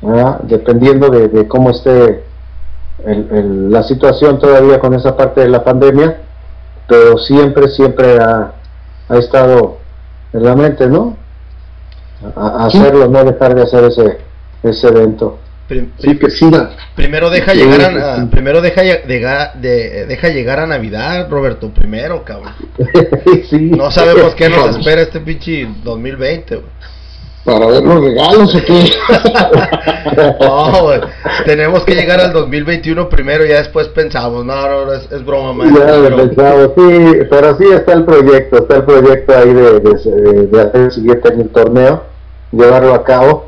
¿verdad? Dependiendo de, de cómo esté el- el- la situación todavía con esa parte de la pandemia, pero siempre, siempre ha, ha estado en la mente, ¿no? A, a Sí. hacerlo, no dejar de hacer ese, ese evento. Prim- Sí, que siga. Primero deja llegar a, primero deja de- deja llegar a Navidad, Roberto, primero, cabrón. <laughs> sí. No sabemos qué nos <laughs> Vamos. espera este pinche 2020, güey. Para ver los regalos o qué. <laughs> No, güey. Tenemos que llegar al 2021 primero y ya después pensamos. No, no, no, es, es broma, man. Ya Pero- pensaba, sí, pero sí está el proyecto, está el proyecto ahí de, de, de hacer el siguiente año el torneo, llevarlo a cabo,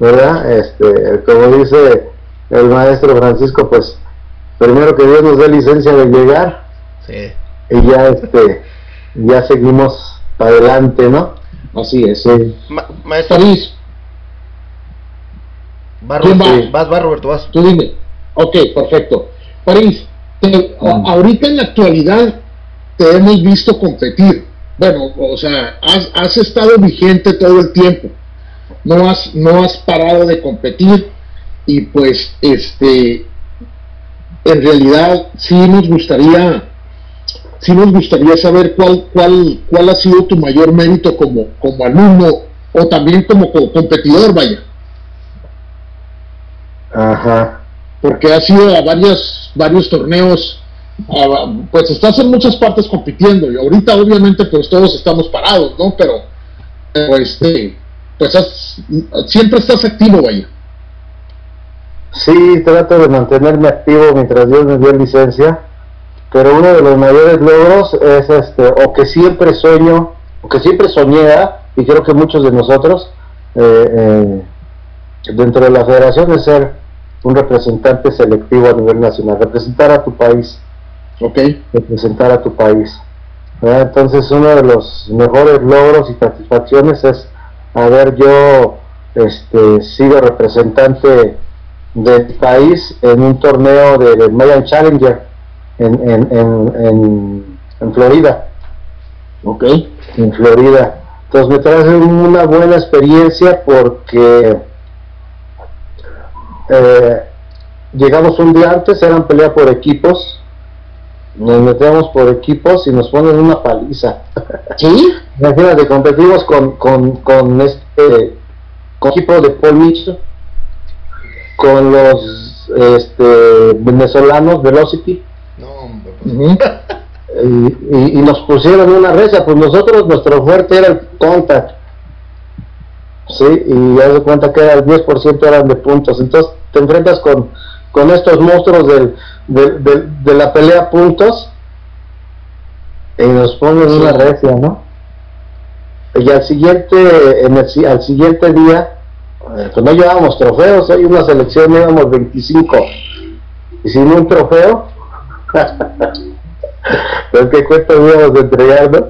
¿verdad? Este, como dice el maestro Francisco, pues primero que Dios nos dé licencia de llegar Sí. y ya este, ya seguimos adelante, ¿no? Así es. Sí. Ma- maestro, París, va, ¿quién Roberto, va? vas, vas, Roberto, vas. tú dime. Ok, perfecto. París, te- Mm. ahorita en la actualidad te hemos visto competir. Bueno, o sea, has, has estado vigente todo el tiempo. No has, no has parado de competir y pues este en realidad sí nos gustaría sí nos gustaría saber cuál cuál cuál ha sido tu mayor mérito como como alumno o también como co- competidor vaya Ajá. porque has ido a varios varios torneos a- pues estás en muchas partes compitiendo y ahorita obviamente pues todos estamos parados no pero, pero, este pues has- siempre estás activo vaya Sí, trato de mantenerme activo mientras Dios me dio licencia, pero uno de los mayores logros es este, o que siempre sueño, o que siempre soñé, y creo que muchos de nosotros, eh, eh, dentro de la federación, es ser un representante selectivo a nivel nacional, representar a tu país, ok representar a tu país. ¿verdad? Entonces uno de los mejores logros y satisfacciones es haber yo este, sido representante del país en un torneo de, de Mayan Challenger en, en, en, en, Florida, ok. En Florida. Entonces me trae una buena experiencia porque eh, llegamos un día antes, eran pelea por equipos, nos metíamos por equipos y nos ponen una paliza. <laughs> sí Imagínate, competimos con, con, con este con equipo de Paul Mitchell, con los este, venezolanos Velocity No, hombre. pues. Y, y- y nos pusieron una reza, pues nosotros nuestro fuerte era el contact. Sí, y haz de cuenta que era el 10% eran de puntos. Entonces te enfrentas con, con estos monstruos del, del- del- de la pelea a puntos y nos ponen una recia, ¿no? Y al siguiente, en el, al siguiente día, eh, pues no llevábamos trofeos, hay una selección llevamos 25 y sin un trofeo, <laughs> pues qué cuenta íbamos a entregar, ¿no?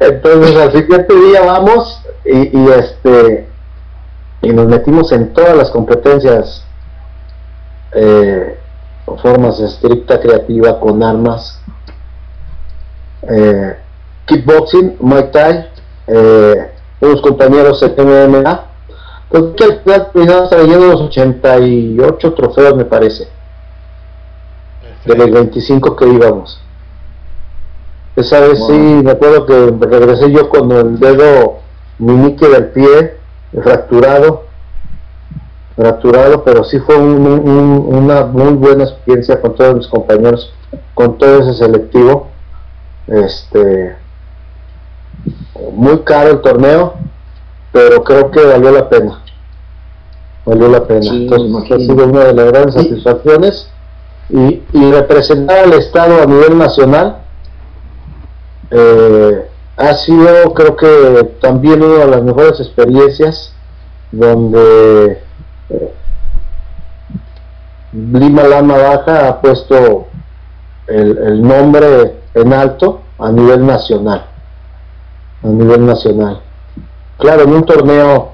Entonces al siguiente día vamos y, y este y nos metimos en todas las competencias eh, formas estricta, creativa, con armas, eh, kickboxing, muay thai, eh, unos compañeros en MMA. Entonces que al final terminamos trayendo los 88 trofeos me parece, de los 25 que íbamos. Esa vez Wow. sí, me acuerdo que regresé yo con el dedo meñique del pie fracturado, fracturado, pero sí fue un- un- una muy buena experiencia con todos mis compañeros, con todo ese selectivo, este muy caro el torneo, pero creo que valió la pena. Valió la pena. Entonces, ha sido una de las grandes satisfacciones. Y, y representar al Estado a nivel nacional eh, ha sido, creo que también una de las mejores experiencias donde Lima Lama Baja ha puesto el, el nombre en alto a nivel nacional a nivel nacional. Claro, en un torneo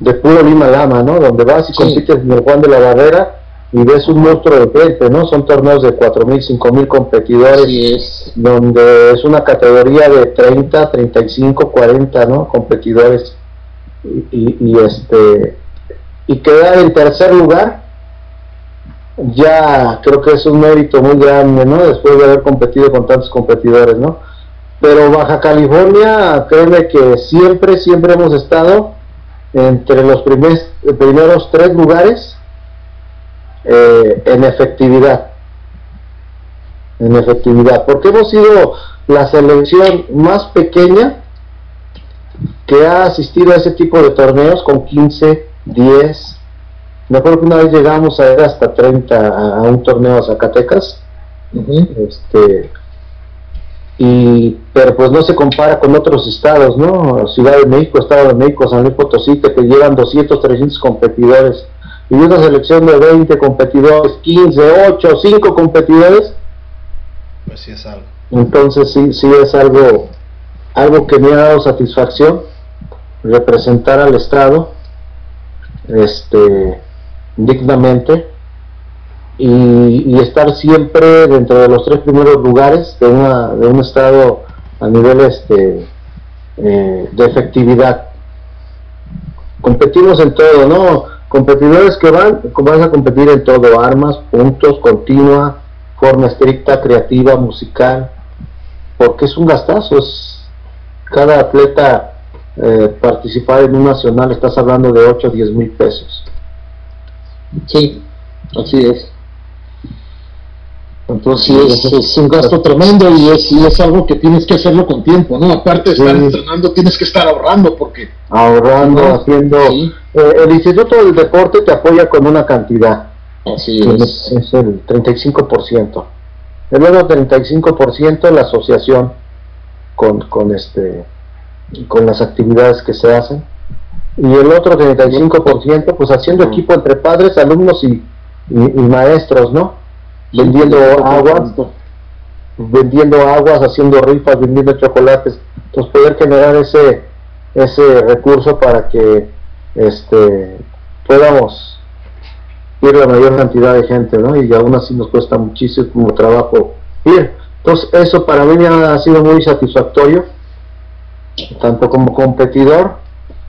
de puro Lima Lama, ¿no? Donde vas y compites en el Juan de la Barrera y ves un monstruo de gente, ¿no? Son torneos de 4.000, 5.000 competidores, es. donde es una categoría de 30, 35, 40, ¿no? Competidores. Y, y, y este y quedar en tercer lugar ya creo que es un mérito muy grande, ¿no? Después de haber competido con tantos competidores, ¿no? Pero Baja California, créeme que siempre, siempre hemos estado entre los primes, primeros tres lugares eh, en efectividad. En efectividad. Porque hemos sido la selección más pequeña que ha asistido a ese tipo de torneos con 15, 10. Me acuerdo que una vez llegamos a ir hasta 30 a, un torneo a Zacatecas. Este y pero pues no se compara con otros estados, ¿no? Ciudad de México, Estado de México, San Luis Potosí, que te llevan 200, 300 competidores y una selección de 20 competidores, 15, 8, 5 competidores. Pues sí es algo. Entonces sí, sí es algo, algo que me ha dado satisfacción representar al estado, este, dignamente y, estar siempre dentro de los tres primeros lugares de, una, de un estado a nivel este, eh, de efectividad. Competimos en todo, ¿no? Competidores que van, vas a competir en todo, armas, puntos, continua, forma estricta, creativa, musical, porque es un gastazo, es cada atleta eh, participar en un nacional, estás hablando de 8 o 10 mil pesos. Sí, así es. Entonces sí, es, es, un gasto tremendo y es, y es algo que tienes que hacerlo con tiempo, ¿no? Aparte de estar sí. entrenando, tienes que estar ahorrando porque... Ahorrando, ¿no? haciendo... Sí. Eh, el Instituto del Deporte te apoya con una cantidad. Así es. Es el 35%. El otro 35% la asociación con, con, este, con las actividades que se hacen. Y el otro 35% pues haciendo equipo entre padres, alumnos y, y, y maestros, ¿no? vendiendo aguas, vendiendo aguas, haciendo rifas, vendiendo chocolates, entonces poder generar ese ese recurso para que este podamos ir la mayor cantidad de gente, ¿no? Y aún así nos cuesta muchísimo trabajo ir. Entonces eso para mí ha sido muy satisfactorio, tanto como competidor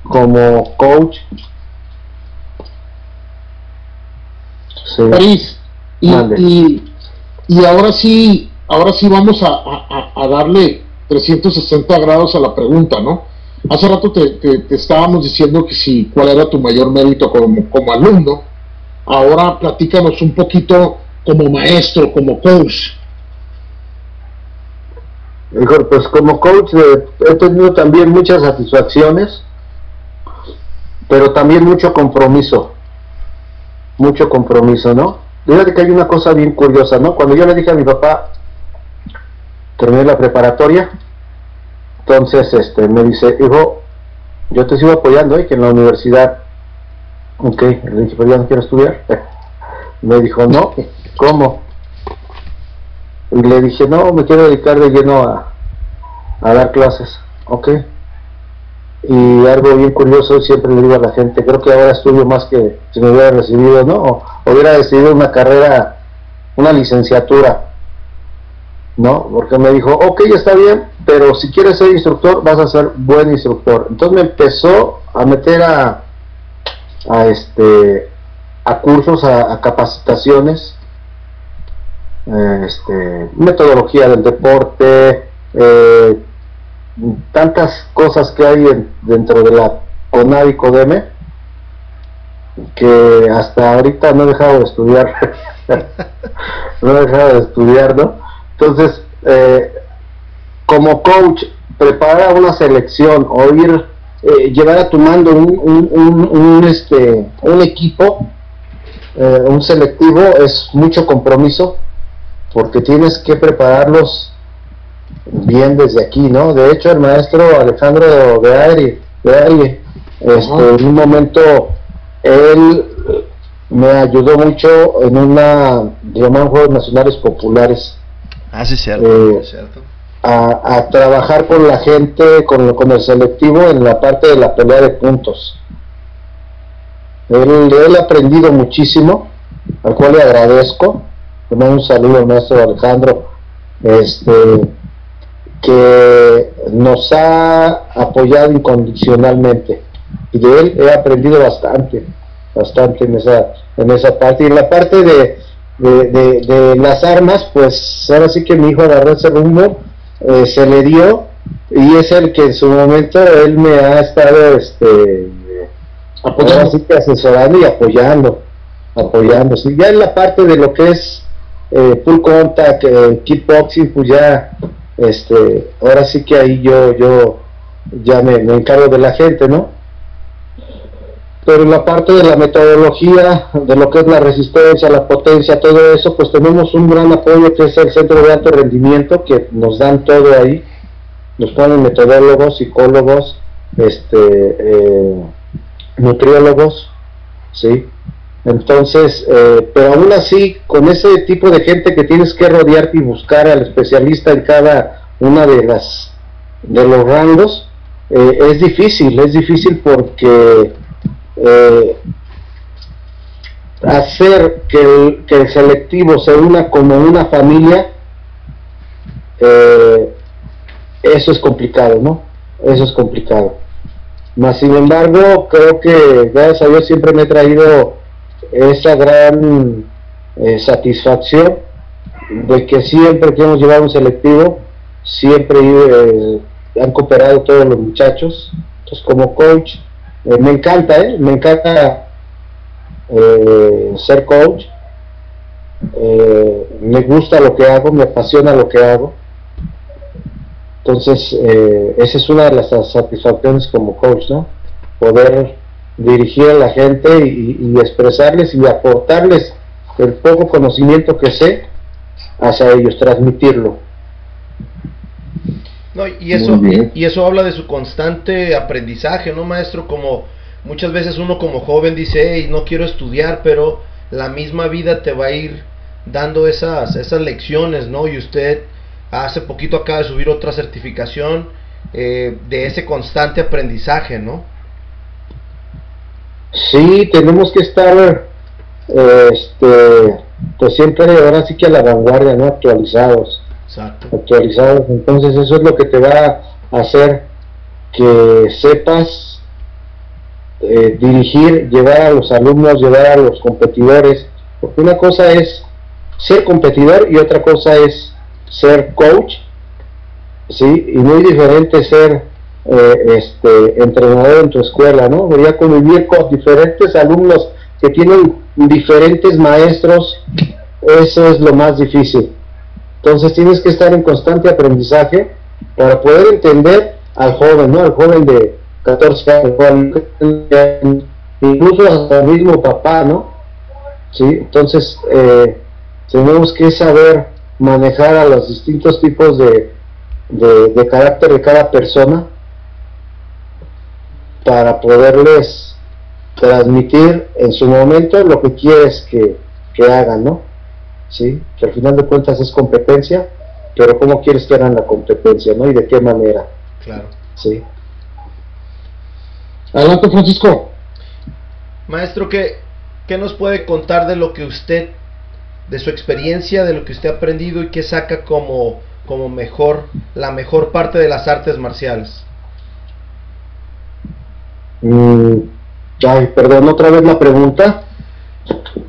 como coach. Sí. París, y, y, y, ahora sí, ahora sí vamos a, a, a, darle 360 grados a la pregunta, ¿no? Hace rato te, te, te, estábamos diciendo que si cuál era tu mayor mérito como, como alumno. Ahora platícanos un poquito como maestro, como coach. Mejor, pues como coach eh, he tenido también muchas satisfacciones, pero también mucho compromiso, mucho compromiso, ¿no? Fíjate que hay una cosa bien curiosa, ¿no? Cuando yo le dije a mi papá, terminé la preparatoria, entonces este me dice, hijo, yo te sigo apoyando, ¿eh? Que en la universidad, ok, le dije, pero ya no quiero estudiar. <laughs> me dijo, no, ¿cómo? Y le dije, no, me quiero dedicar de lleno a, a dar clases, ok. Y algo bien curioso, siempre le digo a la gente, creo que ahora estudio más que si me hubiera recibido, ¿no? O hubiera decidido una carrera, una licenciatura, ¿no? Porque me dijo, ok, está bien, pero si quieres ser instructor, vas a ser buen instructor. Entonces me empezó a meter a, a este, a cursos, a, a capacitaciones, este, metodología del deporte, eh, tantas cosas que hay en, dentro de la CONAD y CODEME que hasta ahorita no he dejado de estudiar <laughs> no he dejado de estudiar ¿no? entonces eh, como coach, preparar una selección o ir, eh, llevar a tu mando un, un, un, este, un equipo, un selectivo, es mucho compromiso, porque tienes que prepararlos bien desde aquí, ¿no? De hecho, el maestro Alejandro de de este, en un momento, él me ayudó mucho en una, llaman Juegos Nacionales Populares. Ah, sí, cierto, eh, cierto. A, a, trabajar con la gente, con, con el selectivo en la parte de la pelea de puntos. Él, él ha aprendido muchísimo, al cual le agradezco. Un saludo al maestro Alejandro, este, que nos ha apoyado incondicionalmente. Y de él he aprendido bastante bastante en esa, en esa parte. Y en la parte de, de, de, las armas, pues ahora sí que mi hijo agarró ese rumbo, eh, se le dio, y es el que en su momento él me ha estado este apoyando, así que asesorando y apoyando, apoyando. Sí, ya en la parte de lo que es eh, full contact, eh, kickboxing, pues ya, este, ahora sí que ahí yo, yo ya me, encargo de la gente, ¿no? pero en la parte de la metodología, de lo que es la resistencia, la potencia, todo eso, pues tenemos un gran apoyo que es el Centro de Alto Rendimiento, que nos dan todo ahí, nos ponen metodólogos, psicólogos, este, eh, nutriólogos, ¿sí? Entonces, eh, pero aún así, con ese tipo de gente que tienes que rodearte y buscar al especialista en cada una de las de los rangos, eh, es difícil, es difícil porque eh, hacer que el, que el, selectivo se una como una familia, eso es complicado, ¿no? Eso es complicado. Mas, sin embargo, creo que gracias a Dios siempre me he traído esa gran eh, satisfacción de que siempre que hemos llevado un selectivo, siempre eh, han cooperado todos los muchachos. Entonces, como coach, eh, me encanta. Me encanta ser coach. Me gusta lo que hago, me apasiona lo que hago. Entonces, esa es una de las satisfacciones como coach, ¿no? Poder dirigir a la gente y, y expresarles y aportarles el poco conocimiento que sé hacia ellos, transmitirlo. No, y eso, y, eso habla de su constante aprendizaje, ¿no, maestro? Como muchas veces uno como joven dice, hey, no quiero estudiar, pero la misma vida te va a ir dando esas, esas lecciones, ¿no? Y usted hace poquito acaba de subir otra certificación eh, de ese constante aprendizaje, ¿no? Sí, tenemos que estar, este, pues siempre ahora sí que a la vanguardia, ¿no? Actualizados actualizados. Entonces eso es lo que te va a hacer que sepas eh, dirigir, llevar a los alumnos, llevar a los competidores, porque una cosa es ser competidor y otra cosa es ser coach, ¿sí? Y muy diferente ser eh, este entrenador en tu escuela, ¿no? Voy a convivir con diferentes alumnos que tienen diferentes maestros, eso es lo más difícil. Entonces tienes que estar en constante aprendizaje para poder entender al joven, ¿no? Al joven de 14 años, incluso hasta el mismo papá, ¿no? ¿Sí? Entonces eh, tenemos que saber manejar a los distintos tipos de, de, carácter de cada persona para poderles transmitir en su momento lo que quieres que, que hagan, ¿no? ¿sí? Que al final de cuentas es competencia, pero ¿cómo quieres que hagan la competencia, ¿no? Y de qué manera. Claro. Sí. Adelante, Francisco. Maestro, ¿qué, ¿qué nos puede contar de lo que usted, de su experiencia, de lo que usted ha aprendido y qué saca como, como mejor, la mejor parte de las artes marciales? Mm, ay, perdón, otra vez la pregunta.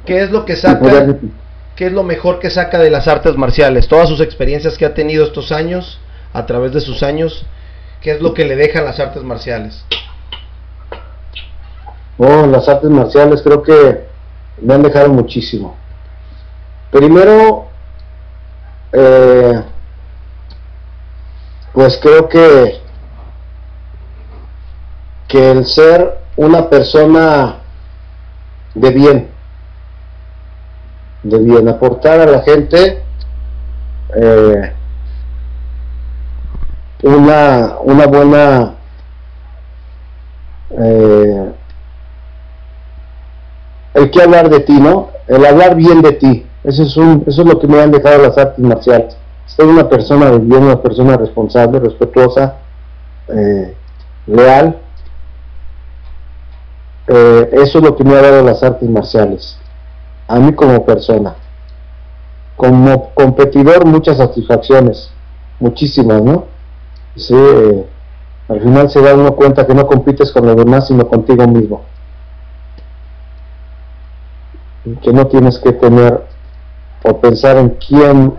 ¿Qué es lo que saca ¿Qué es lo mejor que saca de las artes marciales? Todas sus experiencias que ha tenido estos años, a través de sus años, ¿qué es lo que le dejan las artes marciales? Oh, las artes marciales creo que me han dejado muchísimo. Primero, eh, pues creo que que el ser una persona de bien, de bien, aportar a la gente eh, una, una buena eh, el que hablar de ti, ¿no? El hablar bien de ti. Eso es, un, eso es lo que me han dejado las artes marciales. Ser una persona de bien, una persona responsable, respetuosa, eh, leal. Eh, eso es lo que me ha dado las artes marciales. A mí como persona. Como competidor, muchas satisfacciones. Muchísimas, ¿no? Sí, eh, al final se da uno cuenta que no compites con los demás, sino contigo mismo. Que no tienes que tener o pensar en quién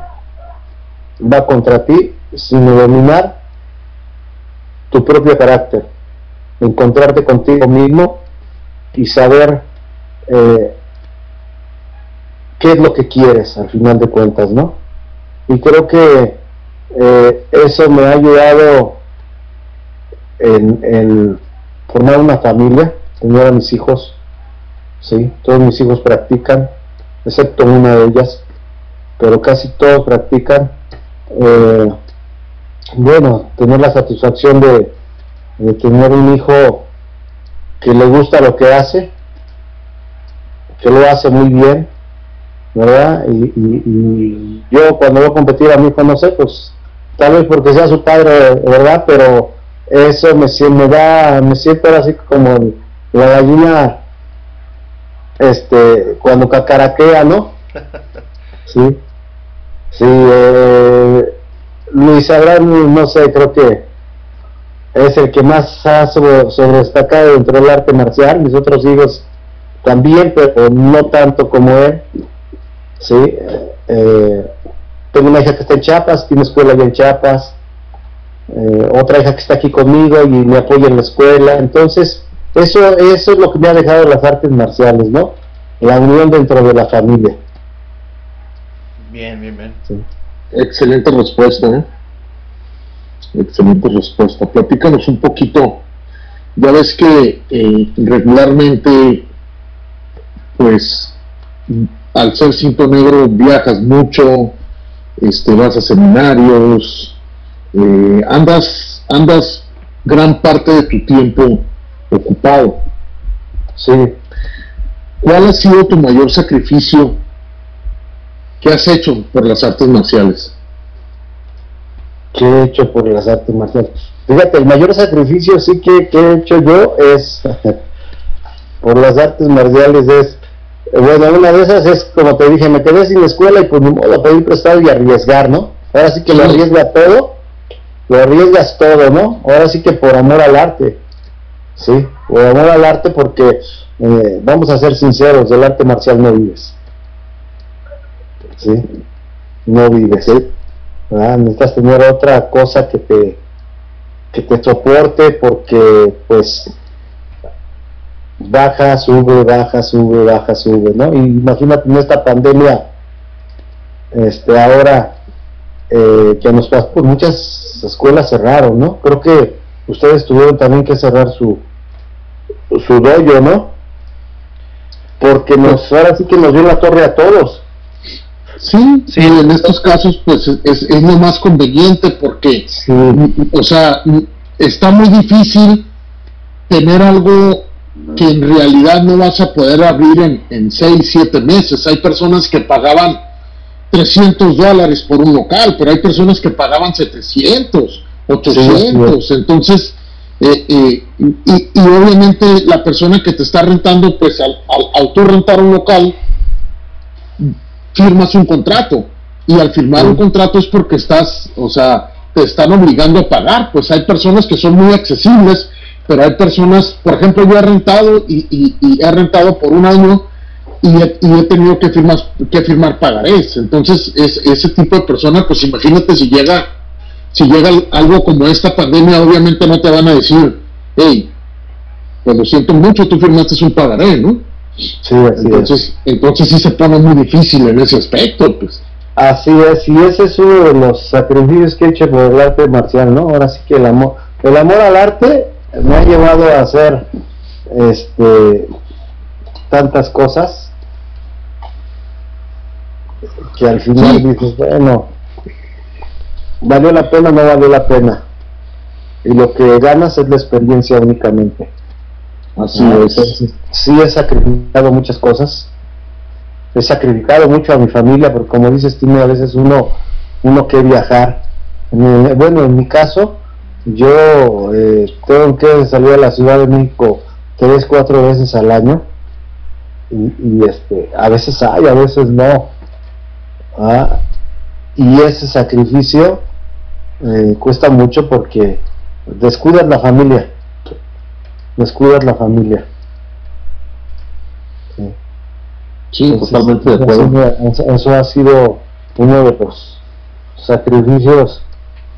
va contra ti, sino dominar tu propio carácter, encontrarte contigo mismo y saber eh, qué es lo que quieres al final de cuentas, ¿no? Y creo que eh, eso me ha ayudado en, formar una familia, tener a mis hijos, ¿sí? todos mis hijos practican, excepto una de ellas, pero casi todos practican. Eh, bueno, tener la satisfacción de, tener un hijo que le gusta lo que hace, que lo hace muy bien, ¿verdad? Y, yo cuando voy a competir a hijo, no sé, pues tal vez porque sea su padre, ¿verdad? Pero eso me, me da, me siento así como la gallina, este, cuando cacaraquea, ¿no? <laughs> Sí, sí, eh, Luis Abraham, no sé, creo que es el que más ha sobre, sobredestacado dentro del arte marcial, mis otros hijos también, pero no tanto como él, sí, eh, tengo una hija que está en Chiapas, tiene escuela allá en Chiapas, eh, otra hija que está aquí conmigo y me apoya en la escuela. Entonces, eso, eso es lo que me ha dejado las artes marciales, ¿no? La unión dentro de la familia. Bien, bien, bien. Excelente respuesta, ¿eh? Excelente respuesta. Platícanos un poquito. Ya ves que eh, regularmente, pues, al ser cinto negro viajas mucho, este, vas a seminarios, eh, andas, andas gran parte de tu tiempo ocupado. Sí. ¿Cuál ha sido tu mayor sacrificio que has hecho por las artes marciales? ¿Qué he hecho por las artes marciales? Fíjate, el mayor sacrificio sí que, he hecho yo es <laughs> por las artes marciales es bueno, una de esas es, como te dije, me quedé sin escuela y pues ni modo pedir prestado y arriesgar, ¿no? Ahora sí que lo arriesga todo lo arriesgas todo, ¿no? Ahora sí que por amor al arte, ¿sí? Por amor al arte porque, eh, vamos a ser sinceros, del arte marcial no vives, ¿sí? No vives, ¿sí? Necesitas tener otra cosa que te, que te soporte porque, pues, baja, sube, baja, sube, baja, sube, ¿no? Y imagínate en esta pandemia, este, ahora eh, que nos pasó, pues muchas escuelas cerraron, ¿no? Creo que ustedes tuvieron también que cerrar su, su doyo, ¿no? Porque nos, ahora sí que nos dio la torre a todos. Sí, sí, en estos casos pues es, es lo más conveniente porque, o sea, está muy difícil tener algo que en realidad no vas a poder abrir en, en 6, 7 meses. Hay personas que pagaban 300 dólares por un local, pero hay personas que pagaban 700, 800, entonces, eh, eh, y, obviamente la persona que te está rentando, pues al, al, tú rentar un local, firmas un contrato, y al firmar un contrato es porque estás, o sea, te están obligando a pagar, pues hay personas que son muy accesibles, pero hay personas, por ejemplo, yo he rentado y, y he rentado por un año, y he, tenido que firmar, que firmar pagarés. Entonces, es, ese tipo de personas, pues imagínate si llega, si llega algo como esta pandemia, obviamente no te van a decir, hey, pues lo siento mucho, tú firmaste un pagaré, ¿no? Sí, entonces, entonces sí se pone muy difícil en ese aspecto, pues. Así es, y ese es uno de los sacrificios que he hecho por el arte marcial, ¿no? Ahora sí que el amor, el amor al arte me ha llevado a hacer este tantas cosas que al final dices, bueno, valió la pena o no valió la pena. Y lo que ganas es la experiencia únicamente. Así ah, es. sí he sacrificado muchas cosas. He sacrificado mucho a mi familia, porque como dices, tiene a veces uno, uno que viajar. bueno, en mi caso, yo eh, tengo que salir a la Ciudad de México tres, cuatro veces al año. Y, este, a veces hay, a veces no. Ah, y ese sacrificio eh, cuesta mucho porque descuidas la familia, descuidas la familia. Sí, totalmente de acuerdo. Eso, ha sido uno de los sacrificios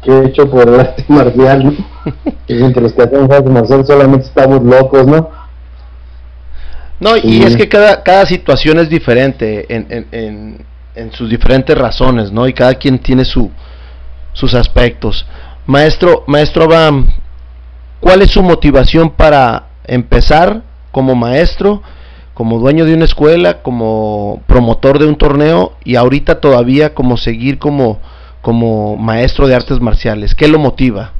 que he hecho por el arte marcial. <laughs> entre los que hacemos arte marcial solamente estamos locos, ¿no? No, y es que cada, cada situación es diferente en, en, en, en, sus diferentes razones, ¿no? Y cada quien tiene su, sus aspectos. Maestro, maestro Abraham, ¿cuál es su motivación para empezar como maestro, como dueño de una escuela, como promotor de un torneo y ahorita todavía como seguir como, como maestro de artes marciales? ¿Qué lo motiva?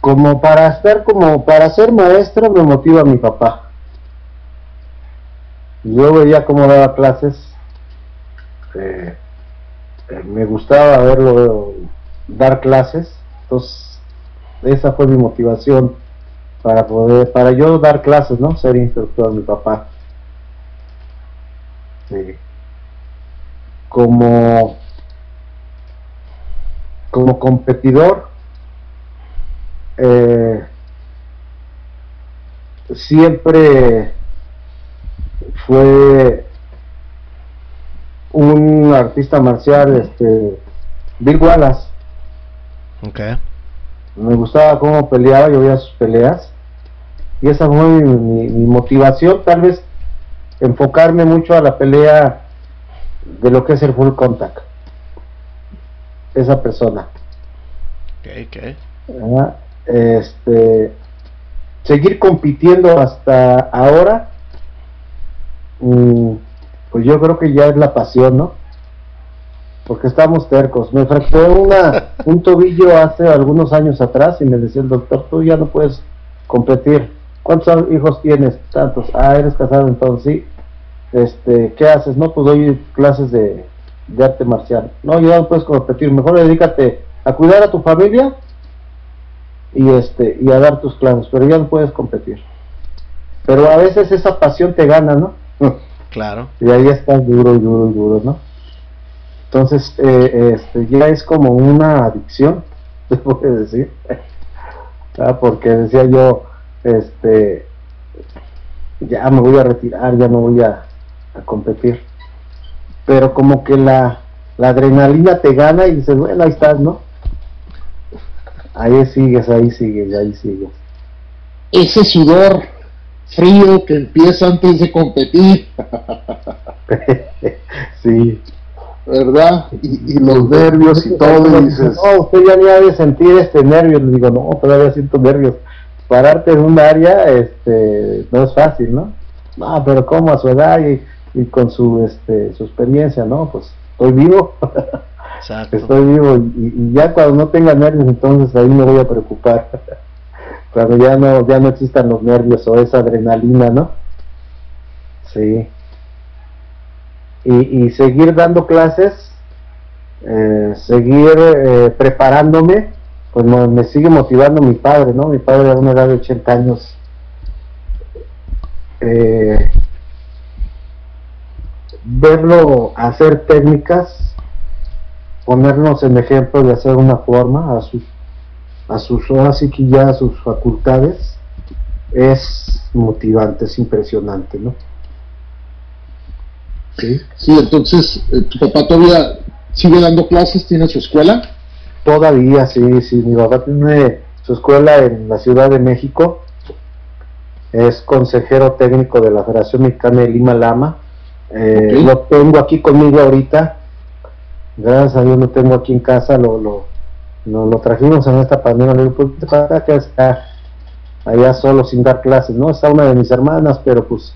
Como para estar como para ser maestro me motiva mi papá. Yo veía cómo daba clases. Eh, eh, me gustaba verlo dar clases, entonces esa fue mi motivación para poder, para yo dar clases, ¿no? Ser instructor, mi papá. Como, como competidor, eh, siempre fue un artista marcial, este, Bill Wallace. Okay. Me gustaba cómo peleaba, yo veía sus peleas. Y esa fue mi, motivación, tal vez enfocarme mucho a la pelea de lo que es el full contact. Esa persona. Okay, okay. este, seguir compitiendo hasta ahora. Mm, pues yo creo que ya es la pasión, ¿no? Porque estamos tercos. Me fracturó una, <laughs> un tobillo hace algunos años atrás y me decía el doctor, tú ya no puedes competir. ¿Cuántos hijos tienes? Tantos. Ah, eres casado entonces, sí. Este, ¿qué haces? No, pues doy clases de, de arte marcial. No, ya no puedes competir. Mejor dedícate a cuidar a tu familia y este y a dar tus clases, pero ya no puedes competir. Pero a veces esa pasión te gana, ¿no? <laughs> Claro. Y ahí estás duro y duro y duro, ¿no? Entonces, eh, este, ya es como una adicción, <laughs> se puede decir. ah, porque decía yo, este, ya me voy a retirar, ya no voy a, competir. Pero como que la, la adrenalina te gana y dices, bueno, ahí estás, ¿no? Ahí sigues, ahí sigues, ahí sigues. Ese sudor frío que empieza antes de competir. <laughs> sí. ¿Verdad? Y, los nervios y todo, y dices... No, usted ya ni ha de sentir este nervio, le digo, no, todavía siento nervios. Pararte en un área, este, no es fácil, ¿no? No, pero como a su edad y, y con su, este, su experiencia, ¿no? Pues estoy vivo. Exacto. <laughs> Estoy vivo y, y, ya cuando no tenga nervios, entonces ahí me voy a preocupar <laughs> cuando ya no, ya no existan los nervios o esa adrenalina, ¿no? Sí. Y, y seguir dando clases, eh, seguir eh, preparándome, pues me, sigue motivando mi padre, ¿no? Mi padre a una edad de 80 años. Eh, verlo hacer técnicas, ponernos en ejemplo de hacer una forma a sus a sus así que ya a sus facultades es motivante, es impresionante, ¿no? Sí, sí entonces eh, tu papá todavía sigue dando clases, tiene su escuela. Todavía, sí, sí, mi papá tiene su escuela en la Ciudad de México, es consejero técnico de la Federación Mexicana de Lima Lama, Eh, Lo tengo aquí conmigo ahorita. Gracias a Dios lo tengo aquí en casa. Lo, lo, lo, trajimos en esta pandemia. Le digo, pues, para que está allá solo sin dar clases, ¿no? Está una de mis hermanas, pero pues.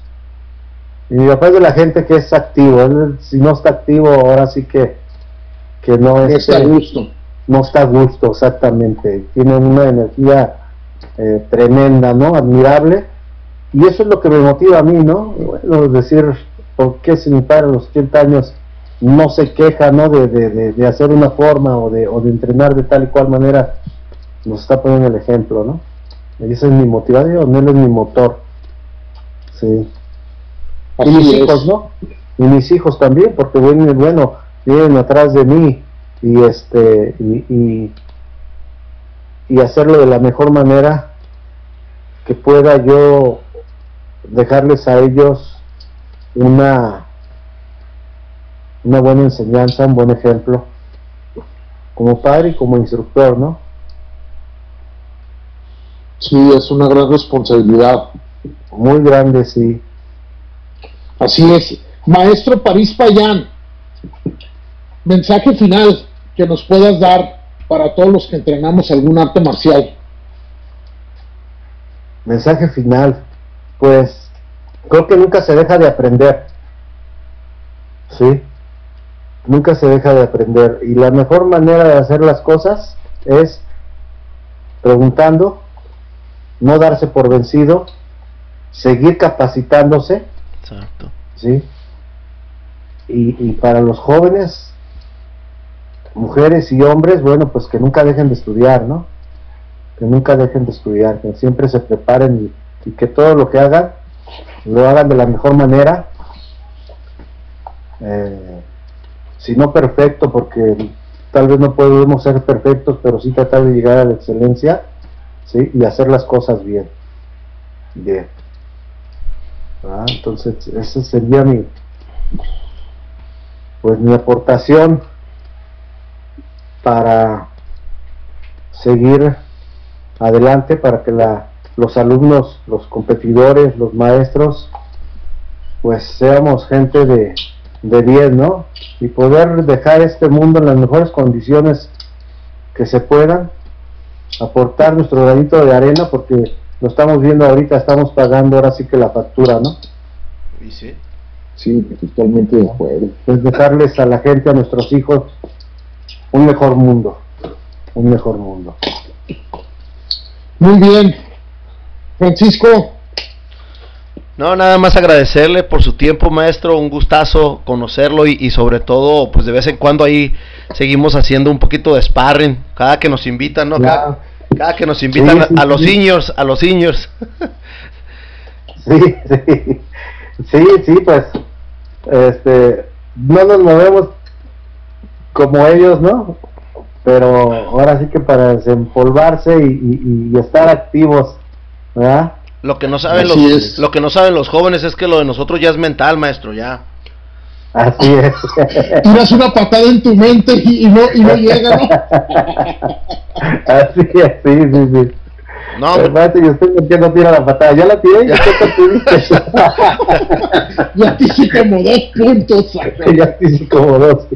Y mi papá es de la gente que es activo. si no está activo, ahora sí que, que no, está a gusto. No está a gusto, exactamente. Tiene una energía eh, tremenda, ¿no? Admirable. Y eso es lo que me motiva a mí, ¿no? Bueno, decir, ¿por qué si mi padre a los 80 años no se queja, ¿no? De, de, de, hacer una forma o de, o de entrenar de tal y cual manera, nos está poniendo el ejemplo, ¿no? Y esa es mi motivación, él es mi motor. Sí. Y mis hijos, ¿no? Y mis hijos también, porque bueno, bueno, vienen atrás de mí y este y, y hacerlo de la mejor manera que pueda yo dejarles a ellos una una buena enseñanza, un buen ejemplo como padre y como instructor, ¿no? Sí, es una gran responsabilidad. Muy grande, sí. Así es. Maestro París Payán, mensaje final que nos puedas dar para todos los que entrenamos algún arte marcial. Mensaje final, pues creo que nunca se deja de aprender. Sí, nunca se deja de aprender. Y la mejor manera de hacer las cosas es preguntando, no darse por vencido, seguir capacitándose. Exacto. ¿sí? Y, y para los jóvenes, mujeres y hombres, bueno, pues que nunca dejen de estudiar, ¿no? Que nunca dejen de estudiar, que siempre se preparen y, y que todo lo que hagan, lo hagan de la mejor manera. Eh, si no perfecto, porque tal vez no podemos ser perfectos, pero sí tratar de llegar a la excelencia ¿sí? y hacer las cosas bien. Bien. Ah, entonces, esa sería mi, pues mi aportación para seguir adelante, para que la, los alumnos, los competidores, los maestros, pues seamos gente de, de bien, ¿no? Y poder dejar este mundo en las mejores condiciones que se puedan aportar nuestro granito de arena porque lo estamos viendo ahorita, estamos pagando ahora sí que la factura, ¿no? Sí, sí. Sí, totalmente de acuerdo. Es dejarles a la gente, a nuestros hijos, un mejor mundo, un mejor mundo. Muy bien. Francisco. No, nada más agradecerle por su tiempo, maestro, un gustazo conocerlo y, sobre todo, pues de vez en cuando ahí seguimos haciendo un poquito de sparring, cada que nos invitan, ¿no? Cada, cada, que nos invitan a, los niños, a los niños. Sí, sí, sí, sí, pues, este, no nos movemos como ellos, ¿no? Pero ahora sí que para desempolvarse y, y estar activos, ¿verdad? Lo que no saben los, lo que no saben los jóvenes es que lo de nosotros ya es mental, maestro, ya. Así es. Tiras una patada en tu mente y, no, y no llega, ¿no? Así es, sí, sí, sí. No, maestro, yo estoy por no tira la patada. Ya la tiré y <laughs> ya te Ya te hice como dos puntos. <laughs> ya te hice como dos.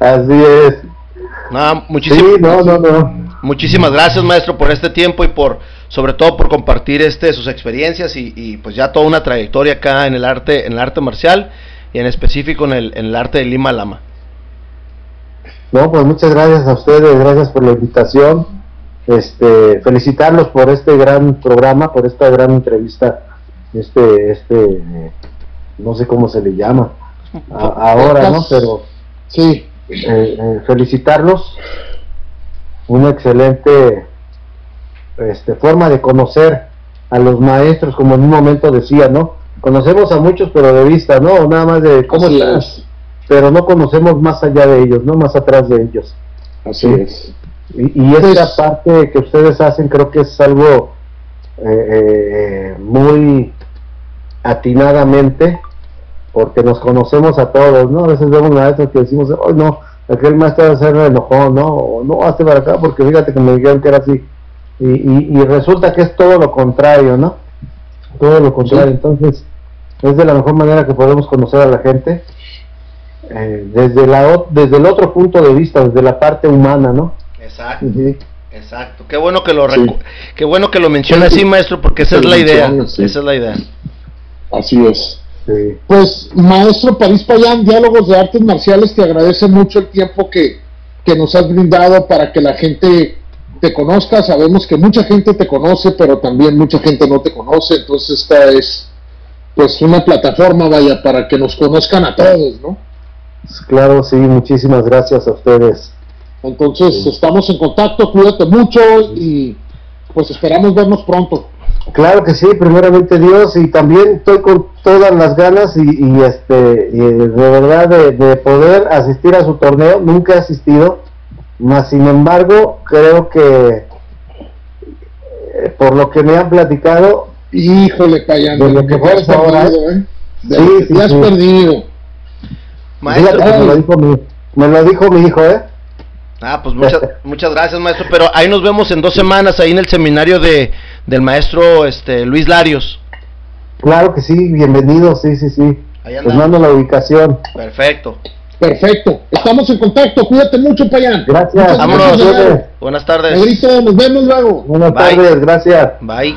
Así es. No, muchísimas, sí, no, no, no. Muchísimas gracias, maestro, por este tiempo y por sobre todo por compartir este sus experiencias y, pues ya toda una trayectoria acá en el arte en el arte marcial y en específico en el, en el arte de Lima Lama. No, pues muchas gracias a ustedes, gracias por la invitación. Este, felicitarlos por este gran programa, por esta gran entrevista, este, este, no sé cómo se le llama ahora, ¿no? Pero sí, eh, eh, felicitarlos, un excelente este, forma de conocer a los maestros, como en un momento decía, ¿no? Conocemos a muchos, pero de vista, ¿no? Nada más de cómo estás, pero no conocemos más allá de ellos, ¿no? Más atrás de ellos. Así es. Y, y esta pues parte que ustedes hacen creo que es algo eh, eh, muy atinadamente, porque nos conocemos a todos, ¿no? A veces vemos maestros que decimos, oh, no, aquel maestro debe ser enojón, ¿no? O, no, hazte para acá porque fíjate que me dijeron que era así y, y, resulta que es todo lo contrario, ¿no? Todo lo contrario. Entonces, es de la mejor manera que podemos conocer a la gente. Eh, desde, la, desde el otro punto de vista, desde la parte humana, ¿no? Exacto. Exacto. Qué bueno que lo qué bueno que lo menciona así, maestro, porque esa es la idea. Esa es la idea. Así es. Pues, maestro París Payán, Diálogos de Artes Marciales, te agradece mucho el tiempo que, que nos has brindado para que la gente te conozca. Sabemos que mucha gente te conoce, pero también mucha gente no te conoce. Entonces, esta es pues una plataforma, vaya, para que nos conozcan a todos, ¿no? Claro, sí, muchísimas gracias a ustedes. Entonces, estamos en contacto, cuídate mucho y pues esperamos vernos pronto. Claro que sí, primeramente Dios, y también estoy con todas las ganas y, este de verdad de, poder asistir a su torneo, nunca he asistido, más sin embargo creo que eh, por lo que me han platicado, híjole, callando, de lo que fue ahora, ¿eh? sí, sí, has perdido. Maestro, me, lo dijo mi, me lo dijo mi hijo, ¿eh? Ah, pues muchas, muchas gracias, maestro. Pero ahí nos vemos en dos semanas, ahí en el seminario de, del maestro este, Luis Larios. Claro que sí, bienvenido, sí, sí, sí. Ahí pues mando la ubicación. Perfecto. Perfecto. Estamos en contacto. Cuídate mucho, Payán. Gracias. Vámonos. Buenas tardes. nos vemos luego. Buenas tardes, gracias. Bye.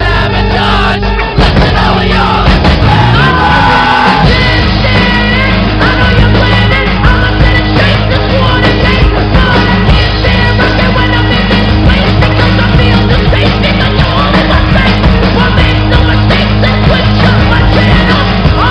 Abaddon! Listen all of y'all!